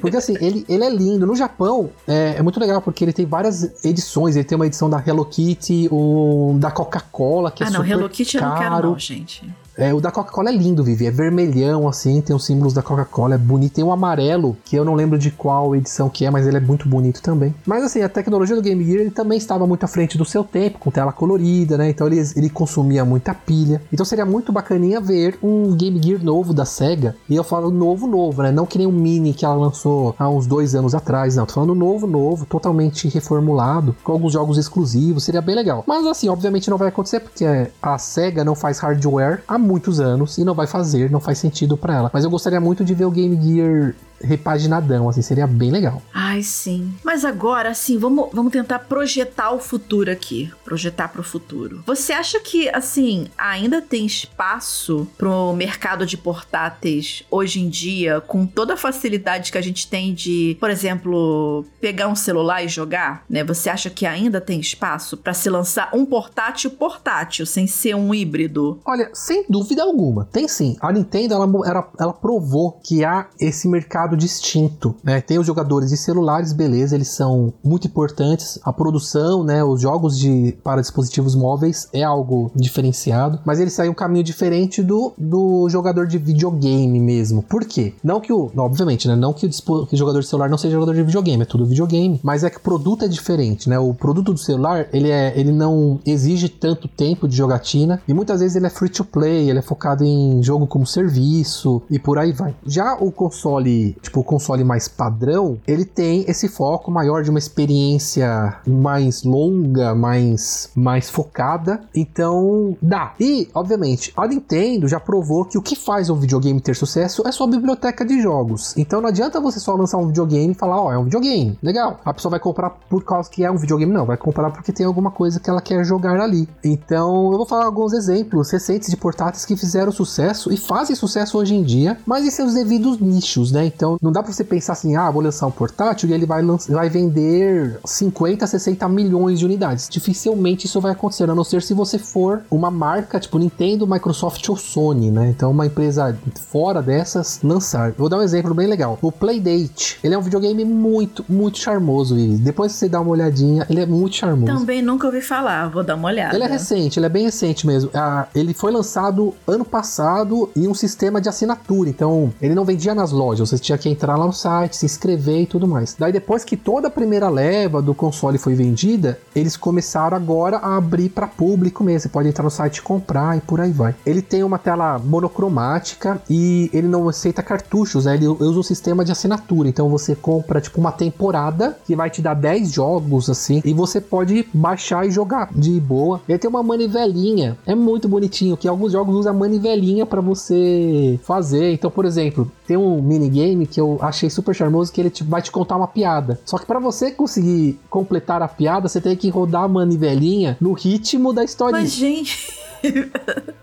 Porque assim, ele, ele é lindo. No Japão, é, é muito legal porque ele tem várias edições. Ele tem uma edição da Hello Kitty, o da Coca-Cola, que é ah, não, super Hello Kitty eu não quero caro. não, gente. É, o da Coca-Cola é lindo, Vivi. É vermelhão, assim, tem os símbolos da Coca-Cola, é bonito. Tem um amarelo, que eu não lembro de qual edição que é, mas ele é muito bonito também. Mas assim, a tecnologia do Game Gear ele também estava muito à frente do seu tempo, com tela colorida, né? Então ele, ele consumia muita pilha. Então seria muito bacaninha ver um Game Gear novo da SEGA. E eu falo novo, novo, né? Não que nem o Mini que ela lançou há uns dois anos atrás, não. Tô falando novo, novo, totalmente reformulado, com alguns jogos exclusivos. Seria bem legal. Mas assim, obviamente não vai acontecer, porque a SEGA não faz hardware há muitos anos e não vai fazer, não faz sentido pra ela. Mas eu gostaria muito de ver o Game Gear repaginadão, assim, seria bem legal. Ai, sim. Mas agora, assim, vamos, vamos tentar projetar o futuro aqui. Projetar pro futuro. Você acha que, assim, ainda tem espaço pro mercado de portáteis hoje em dia, com toda a facilidade que a gente tem de, por exemplo, pegar um celular e jogar, né? Você acha que ainda tem espaço pra se lançar um portátil portátil, sem ser um híbrido? Olha, sem dúvida alguma, tem sim. A Nintendo, ela, ela, ela provou que há esse mercado distinto, né? Tem os jogadores de celulares, beleza, eles são muito importantes. A produção, né, os jogos de para dispositivos móveis é algo diferenciado, mas ele sai um caminho diferente do, do jogador de videogame mesmo. Por quê? Não que o, obviamente, né, não que o, que o jogador de celular não seja jogador de videogame, é tudo videogame, mas é que o produto é diferente, né? O produto do celular, ele é, ele não exige tanto tempo de jogatina e muitas vezes ele é free to play, ele é focado em jogo como serviço e por aí vai. Já o console, tipo o console mais padrão, ele tem esse foco maior de uma experiência mais longa, mais mais focada, então dá. E, obviamente, a Nintendo já provou que o que faz um videogame ter sucesso é sua biblioteca de jogos. Então não adianta você só lançar um videogame e falar, ó, é um videogame, legal. A pessoa vai comprar por causa que é um videogame, não, vai comprar porque tem alguma coisa que ela quer jogar ali. Então eu vou falar alguns exemplos recentes de portáteis que fizeram sucesso e fazem sucesso hoje em dia, mas em seus devidos nichos, né? Então não dá pra você pensar assim, ah, vou lançar um portátil e ele vai, vai vender 50, 60 milhões de unidades. Dificilmente isso vai acontecer, a não ser se você for uma marca tipo Nintendo, Microsoft ou Sony, né? Então uma empresa fora dessas lançar. Eu vou dar um exemplo bem legal. O Playdate, ele é um videogame muito, muito charmoso e depois que você dá uma olhadinha, ele é muito charmoso. Também nunca ouvi falar, vou dar uma olhada. Ele é recente, ele é bem recente mesmo. Ah, ele foi lançado ano passado em um sistema de assinatura, então ele não vendia nas lojas, você tinha que entrar lá no site, se inscrever e tudo mais. Daí depois que toda a primeira leva do console foi vendida, eles começaram agora a abrir para público mesmo. Você pode entrar no site e comprar e por aí vai. Ele tem uma tela monocromática e ele não aceita cartuchos, né? ele usa um sistema de assinatura. Então você compra tipo uma temporada que vai te dar 10 jogos assim e você pode baixar e jogar de boa. Ele tem uma manivelinha, é muito bonitinho, que alguns jogos usam manivelinha para você fazer. Então, por exemplo, tem um minigame que eu achei super charmoso que ele te, vai te contar uma piada. Só que para você conseguir completar a piada, você tem que rodar a manivelinha no ritmo da história. Mas, gente.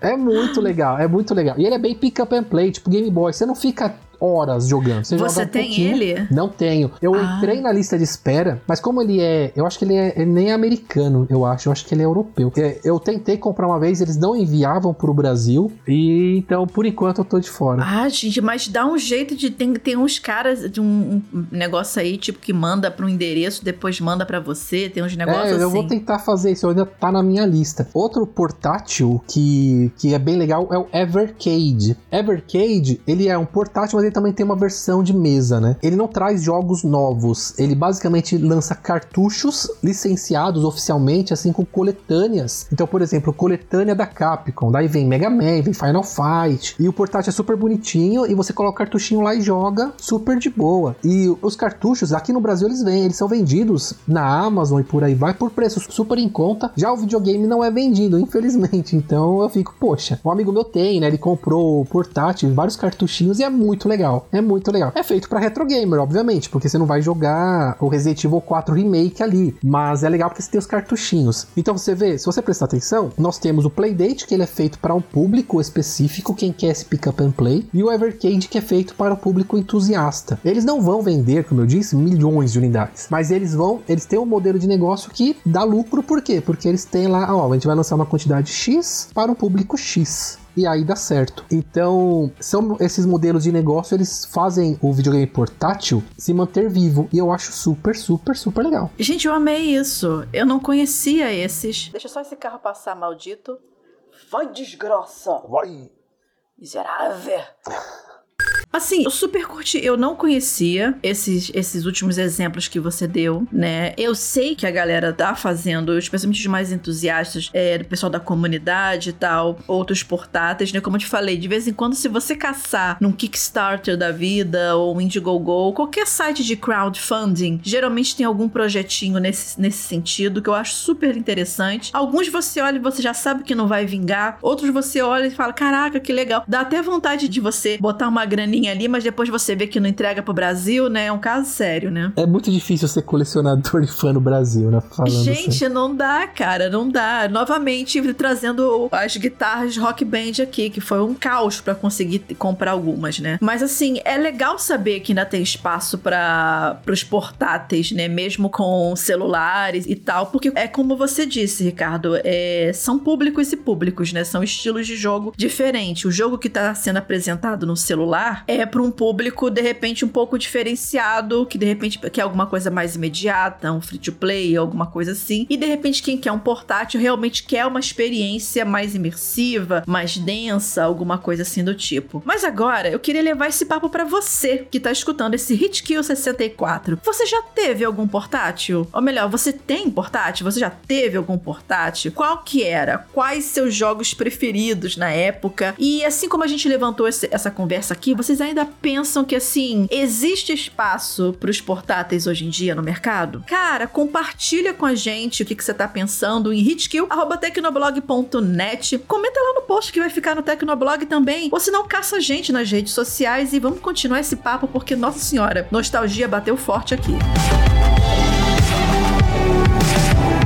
é muito legal, é muito legal. E ele é bem pick up and play, tipo Game Boy. Você não fica horas jogando. Você, Você um tem ele? Não tenho. Eu ah. entrei na lista de espera, mas como ele é. Eu acho que ele é ele nem é americano, eu acho. Eu acho que ele é europeu. É, eu tentei comprar uma vez, eles não enviavam pro Brasil. E então, por enquanto, eu tô de fora. Ah, gente, mas dá um jeito de. Tem, tem uns caras de um, um negócio aí, tipo, que manda pro endereço, depois manda para você. Tem uns negócios é, assim. Eu vou assim. tentar fazer isso, ainda tá na minha lista. Outro portátil que, que é bem legal é o Evercade. Evercade, ele é um portátil, mas ele também tem uma versão de mesa, né? Ele não traz jogos novos, ele basicamente lança cartuchos licenciados oficialmente, assim, com coletâneas. Então, por exemplo, coletânea da Capcom, daí vem Mega Man, vem Final Fight, e o portátil é super bonitinho, e você coloca o cartuchinho lá e joga super de boa. E os cartuchos, aqui no Brasil eles vêm, eles são vendidos na Amazon e por aí vai, por preço super em conta. Já o videogame não é vendido, infelizmente, então eu fico, poxa, um amigo meu tem, né? Ele comprou o portátil, vários cartuchinhos e é muito legal. É muito legal. É feito para retro gamer, obviamente, porque você não vai jogar o Resident Evil 4 Remake ali, mas é legal porque você tem os cartuchinhos. Então você vê, se você prestar atenção, nós temos o Playdate, que ele é feito para um público específico, quem quer esse pick up and play, e o Evercade, que é feito para o público entusiasta. Eles não vão vender, como eu disse, milhões de unidades, mas eles vão, eles têm um modelo de negócio que dá lucro, por quê? Porque eles têm lá, ó, a gente vai lançar uma quantidade X para um público X e aí dá certo. Então, são esses modelos de negócio, eles fazem o videogame portátil se manter vivo e eu acho super, super, super legal. Gente, eu amei isso. Eu não conhecia esses. Deixa só esse carro passar, maldito. Vai desgraça. Vai. Miserável. Assim, eu super curti. Eu não conhecia esses, esses últimos exemplos que você deu, né? Eu sei que a galera tá fazendo, especialmente os mais entusiastas, é, do pessoal da comunidade e tal, outros portáteis, né? Como eu te falei, de vez em quando, se você caçar num Kickstarter da vida ou um Indiegogo, qualquer site de crowdfunding, geralmente tem algum projetinho nesse, nesse sentido que eu acho super interessante. Alguns você olha e você já sabe que não vai vingar, outros você olha e fala: caraca, que legal. Dá até vontade de você botar uma graninha ali, mas depois você vê que não entrega pro Brasil, né? É um caso sério, né? É muito difícil ser colecionador de fã no Brasil, né? Falando Gente, assim. não dá, cara, não dá. Novamente, trazendo as guitarras Rock Band aqui, que foi um caos para conseguir comprar algumas, né? Mas assim, é legal saber que ainda tem espaço para os portáteis, né? Mesmo com celulares e tal, porque é como você disse, Ricardo, é, são públicos e públicos, né? São estilos de jogo diferentes. O jogo que tá sendo apresentado no celular é para um público de repente um pouco diferenciado, que de repente quer alguma coisa mais imediata, um free to play, alguma coisa assim. E de repente quem quer um portátil realmente quer uma experiência mais imersiva, mais densa, alguma coisa assim do tipo. Mas agora eu queria levar esse papo para você que tá escutando esse Hitkill 64. Você já teve algum portátil? Ou melhor, você tem portátil? Você já teve algum portátil? Qual que era? Quais seus jogos preferidos na época? E assim como a gente levantou esse, essa conversa aqui, vocês vocês ainda pensam que assim, existe espaço para os portáteis hoje em dia no mercado? Cara, compartilha com a gente o que, que você tá pensando em hitkill@tecnoblog.net. Comenta lá no post que vai ficar no Tecnoblog também. Ou se não, caça a gente nas redes sociais e vamos continuar esse papo porque nossa senhora, nostalgia bateu forte aqui. Vamos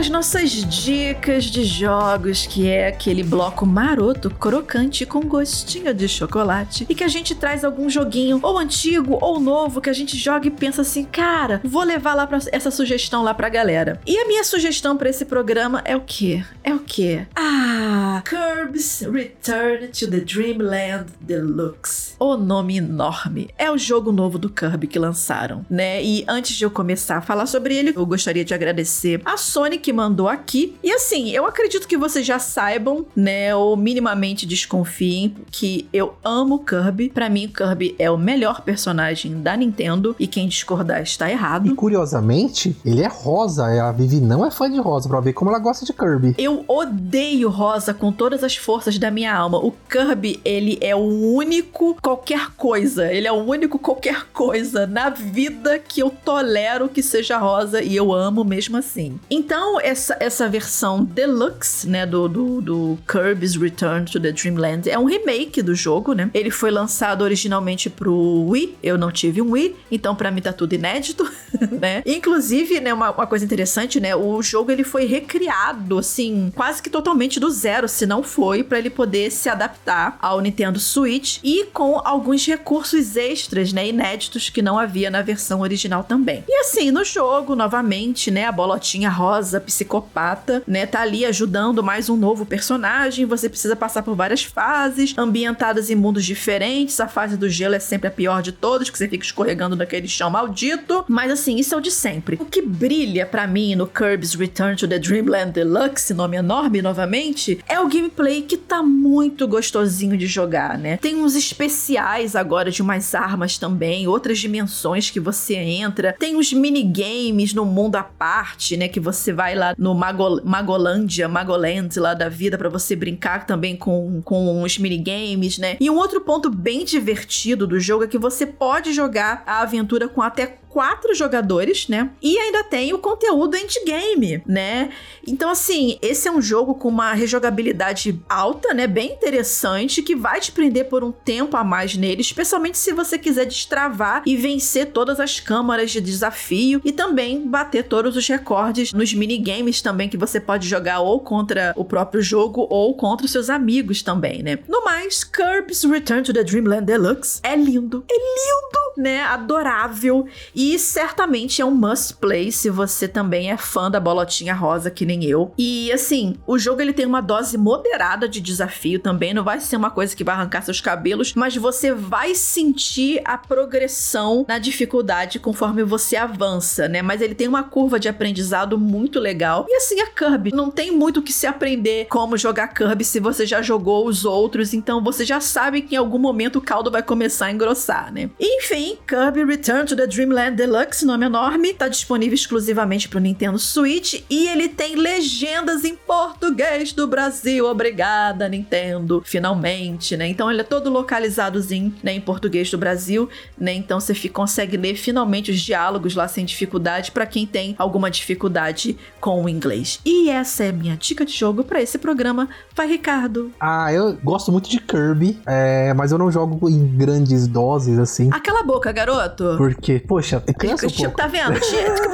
as nossas dicas de jogos, que é aquele bloco maroto, crocante com gostinho de chocolate e que a gente traz algum joguinho ou antigo ou novo que a gente joga e pensa assim, cara, vou levar lá pra, essa sugestão lá pra galera. E a minha sugestão para esse programa é o quê? É o quê? Ah, Kirby's Return to the Dreamland Deluxe. O nome enorme. É o jogo novo do Kirby que lançaram, né? E antes de eu começar a falar sobre ele, eu gostaria de agradecer a Sony que mandou aqui. E assim, eu acredito que vocês já saibam, né, ou minimamente desconfiem que eu amo Kirby. Para mim, Kirby é o melhor personagem da Nintendo e quem discordar está E errado. curiosamente, ele é rosa. A Vivi não é fã de rosa, pra ver como ela gosta de Kirby. Eu odeio rosa com todas as forças da minha alma. O Kirby, ele é o único qualquer coisa. Ele é o único qualquer coisa na vida que eu tolero que seja rosa e eu amo mesmo assim. Então, essa, essa versão deluxe, né, do, do, do Kirby's Return to the Dreamland é um remake do jogo, né? Ele foi lançado originalmente pro Wii. Eu não tive um Wii, então pra mim tá tudo inédito, né? Inclusive, né, uma, uma coisa interessante, né? O jogo ele foi recriado, assim, quase que totalmente do zero, se não foi, pra ele poder se adaptar ao Nintendo Switch e com alguns recursos extras, né, inéditos que não havia na versão original também. E assim, no jogo, novamente, né, a bolotinha rosa psicopata, né, tá ali ajudando mais um novo personagem. Você precisa passar por várias fases, ambientadas em mundos diferentes. A fase do gelo é sempre a pior de todas, que você fica escorregando naquele chão maldito. Mas assim, isso é o de sempre. O que brilha pra mim no Kirby's Return to the Dreamland Deluxe, nome enorme novamente, é o gameplay que tá muito gostosinho de jogar, né? Tem uns especiais agora de umas armas também, outras dimensões que você entra. Tem uns minigames no mundo à parte, né? Que você vai lá no Mago, Magolândia, Magoland lá da vida pra você brincar também com, com uns minigames, né? E um outro ponto bem divertido do jogo é que você pode jogar a aventura com até quatro jogadores, né? E ainda tem o conteúdo endgame, né? Então, assim, esse é um jogo com uma rejogabilidade alta, né? Bem interessante, que vai te prender por um tempo a mais nele, especialmente se você quiser destravar e vencer todas as câmaras de desafio e também bater todos os recordes nos minigames também que você pode jogar ou contra o próprio jogo ou contra os seus amigos também, né? No mais, Kirby's Return to the Dreamland Deluxe é lindo. É lindo, né? Adorável. E certamente é um must play se você também é fã da bolotinha rosa que nem eu. E assim, o jogo ele tem uma dose moderada de desafio também, não vai ser uma coisa que vai arrancar seus cabelos, mas você vai sentir a progressão na dificuldade conforme você avança, né? Mas ele tem uma curva de aprendizado muito legal. E assim, a Kirby não tem muito o que se aprender como jogar Kirby se você já jogou os outros, então você já sabe que em algum momento o caldo vai começar a engrossar, né? Enfim, Kirby Return to the Dreamland Deluxe, nome enorme, tá disponível exclusivamente pro Nintendo Switch e ele tem legendas em português do Brasil. Obrigada, Nintendo. Finalmente, né? Então ele é todo localizadozinho, né, em português do Brasil, né? Então você consegue ler finalmente os diálogos lá sem dificuldade para quem tem alguma dificuldade com o inglês. E essa é a minha dica de jogo para esse programa. Vai, Ricardo. Ah, eu gosto muito de Kirby, é, mas eu não jogo em grandes doses assim. Aquela boca, garoto. Porque, poxa, cansa um Tipo, pouco. Tá vendo?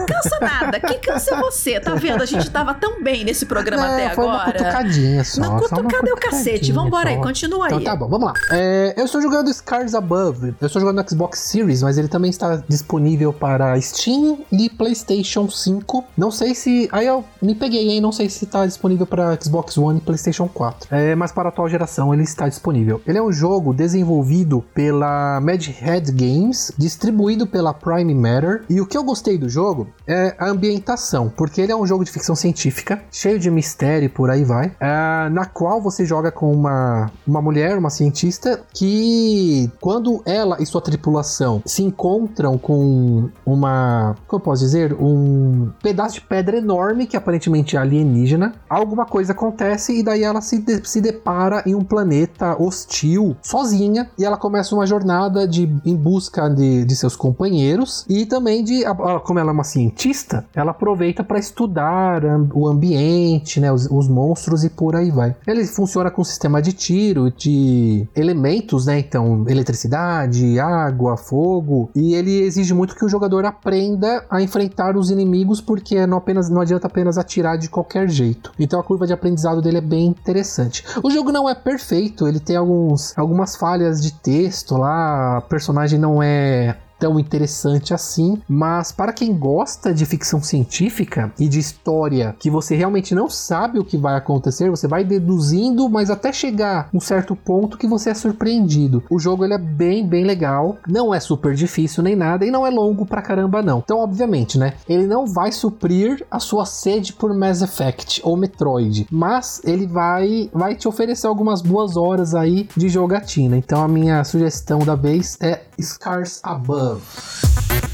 Cansa nada. Quem cansa é você, tá vendo? A gente tava tão bem nesse programa Não, até foi uma agora. cutucadinha só. Não, uma cutucada é o cacete. Vambora aí, só. continua aí. Então tá bom, vamos lá. É, eu estou jogando Scars Above. Eu estou jogando no Xbox Series, mas ele também está disponível para Steam e PlayStation 5. Não sei se. Aí eu me peguei, hein? Não sei se está disponível para Xbox One e PlayStation 4. É, mas para a atual geração ele está disponível. Ele é um jogo desenvolvido pela Mad Head Games, distribuído pela Prime Matter. E o que eu gostei do jogo é a ambientação, porque ele é um jogo de ficção científica, cheio de mistério e por aí vai, é, na qual você joga com uma, uma mulher, uma cientista, que quando ela e sua tripulação se encontram com uma, como eu posso dizer, um pedaço de pedra enorme que aparentemente é alienígena, alguma coisa acontece e daí ela se, de- se depara em um planeta hostil, sozinha, e ela começa uma jornada de, em busca de, de seus companheiros, E também de, como ela é uma cientista, ela aproveita para estudar o ambiente, né, os, os monstros e por aí vai. Ele funciona com sistema de tiro, de elementos, né, então eletricidade, água, fogo, e ele exige muito que o jogador aprenda a enfrentar os inimigos porque não apenas não adianta apenas atirar de qualquer jeito. Então a curva de aprendizado dele é bem interessante. O jogo não é perfeito, ele tem alguns, algumas falhas de texto lá, personagem não é tão interessante assim, mas para quem gosta de ficção científica e de história que você realmente não sabe o que vai acontecer, você vai deduzindo, mas até chegar um certo ponto que você é surpreendido. O jogo ele é bem, bem legal, não é super difícil nem nada e não é longo pra caramba não. Então, obviamente, né, ele não vai suprir a sua sede por Mass Effect ou Metroid, mas ele vai vai te oferecer algumas boas horas aí de jogatina. Então, a minha sugestão da vez é Scars Above. E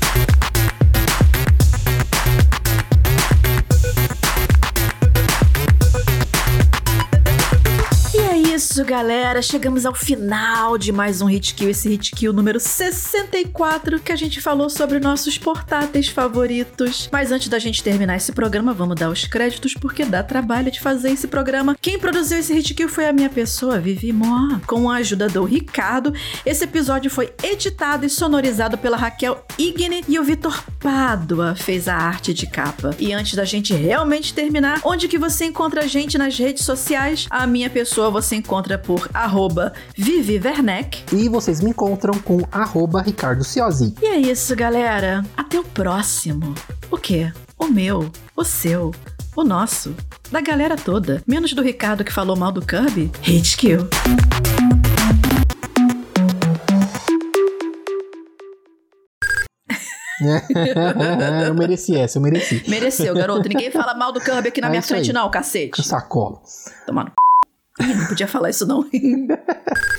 isso, galera. Chegamos ao final de mais um Hit Kill, esse Hit Kill número 64, que a gente falou sobre nossos portáteis favoritos. Mas antes da gente terminar esse programa, vamos dar os créditos, porque dá trabalho de fazer esse programa. Quem produziu esse Hit Kill foi a minha pessoa, Vivi Moa, com a ajuda do Ricardo. Esse episódio foi editado e sonorizado pela Raquel Igne e o Vitor Pádua fez a arte de capa. E antes da gente realmente terminar, onde que você encontra a gente nas redes sociais? A minha pessoa você encontra por arroba Vivi Werneck. E vocês me encontram com arroba Ricardo Ciosi. E é isso, galera. Até o próximo. O quê? O meu, o seu, o nosso, da galera toda. Menos do Ricardo que falou mal do Kirby. Hate kill. eu mereci essa, eu mereci. Mereceu, garoto. Ninguém fala mal do Kirby aqui na É minha frente, aí. não, cacete. Sacola. C... Ih, não podia falar isso, não.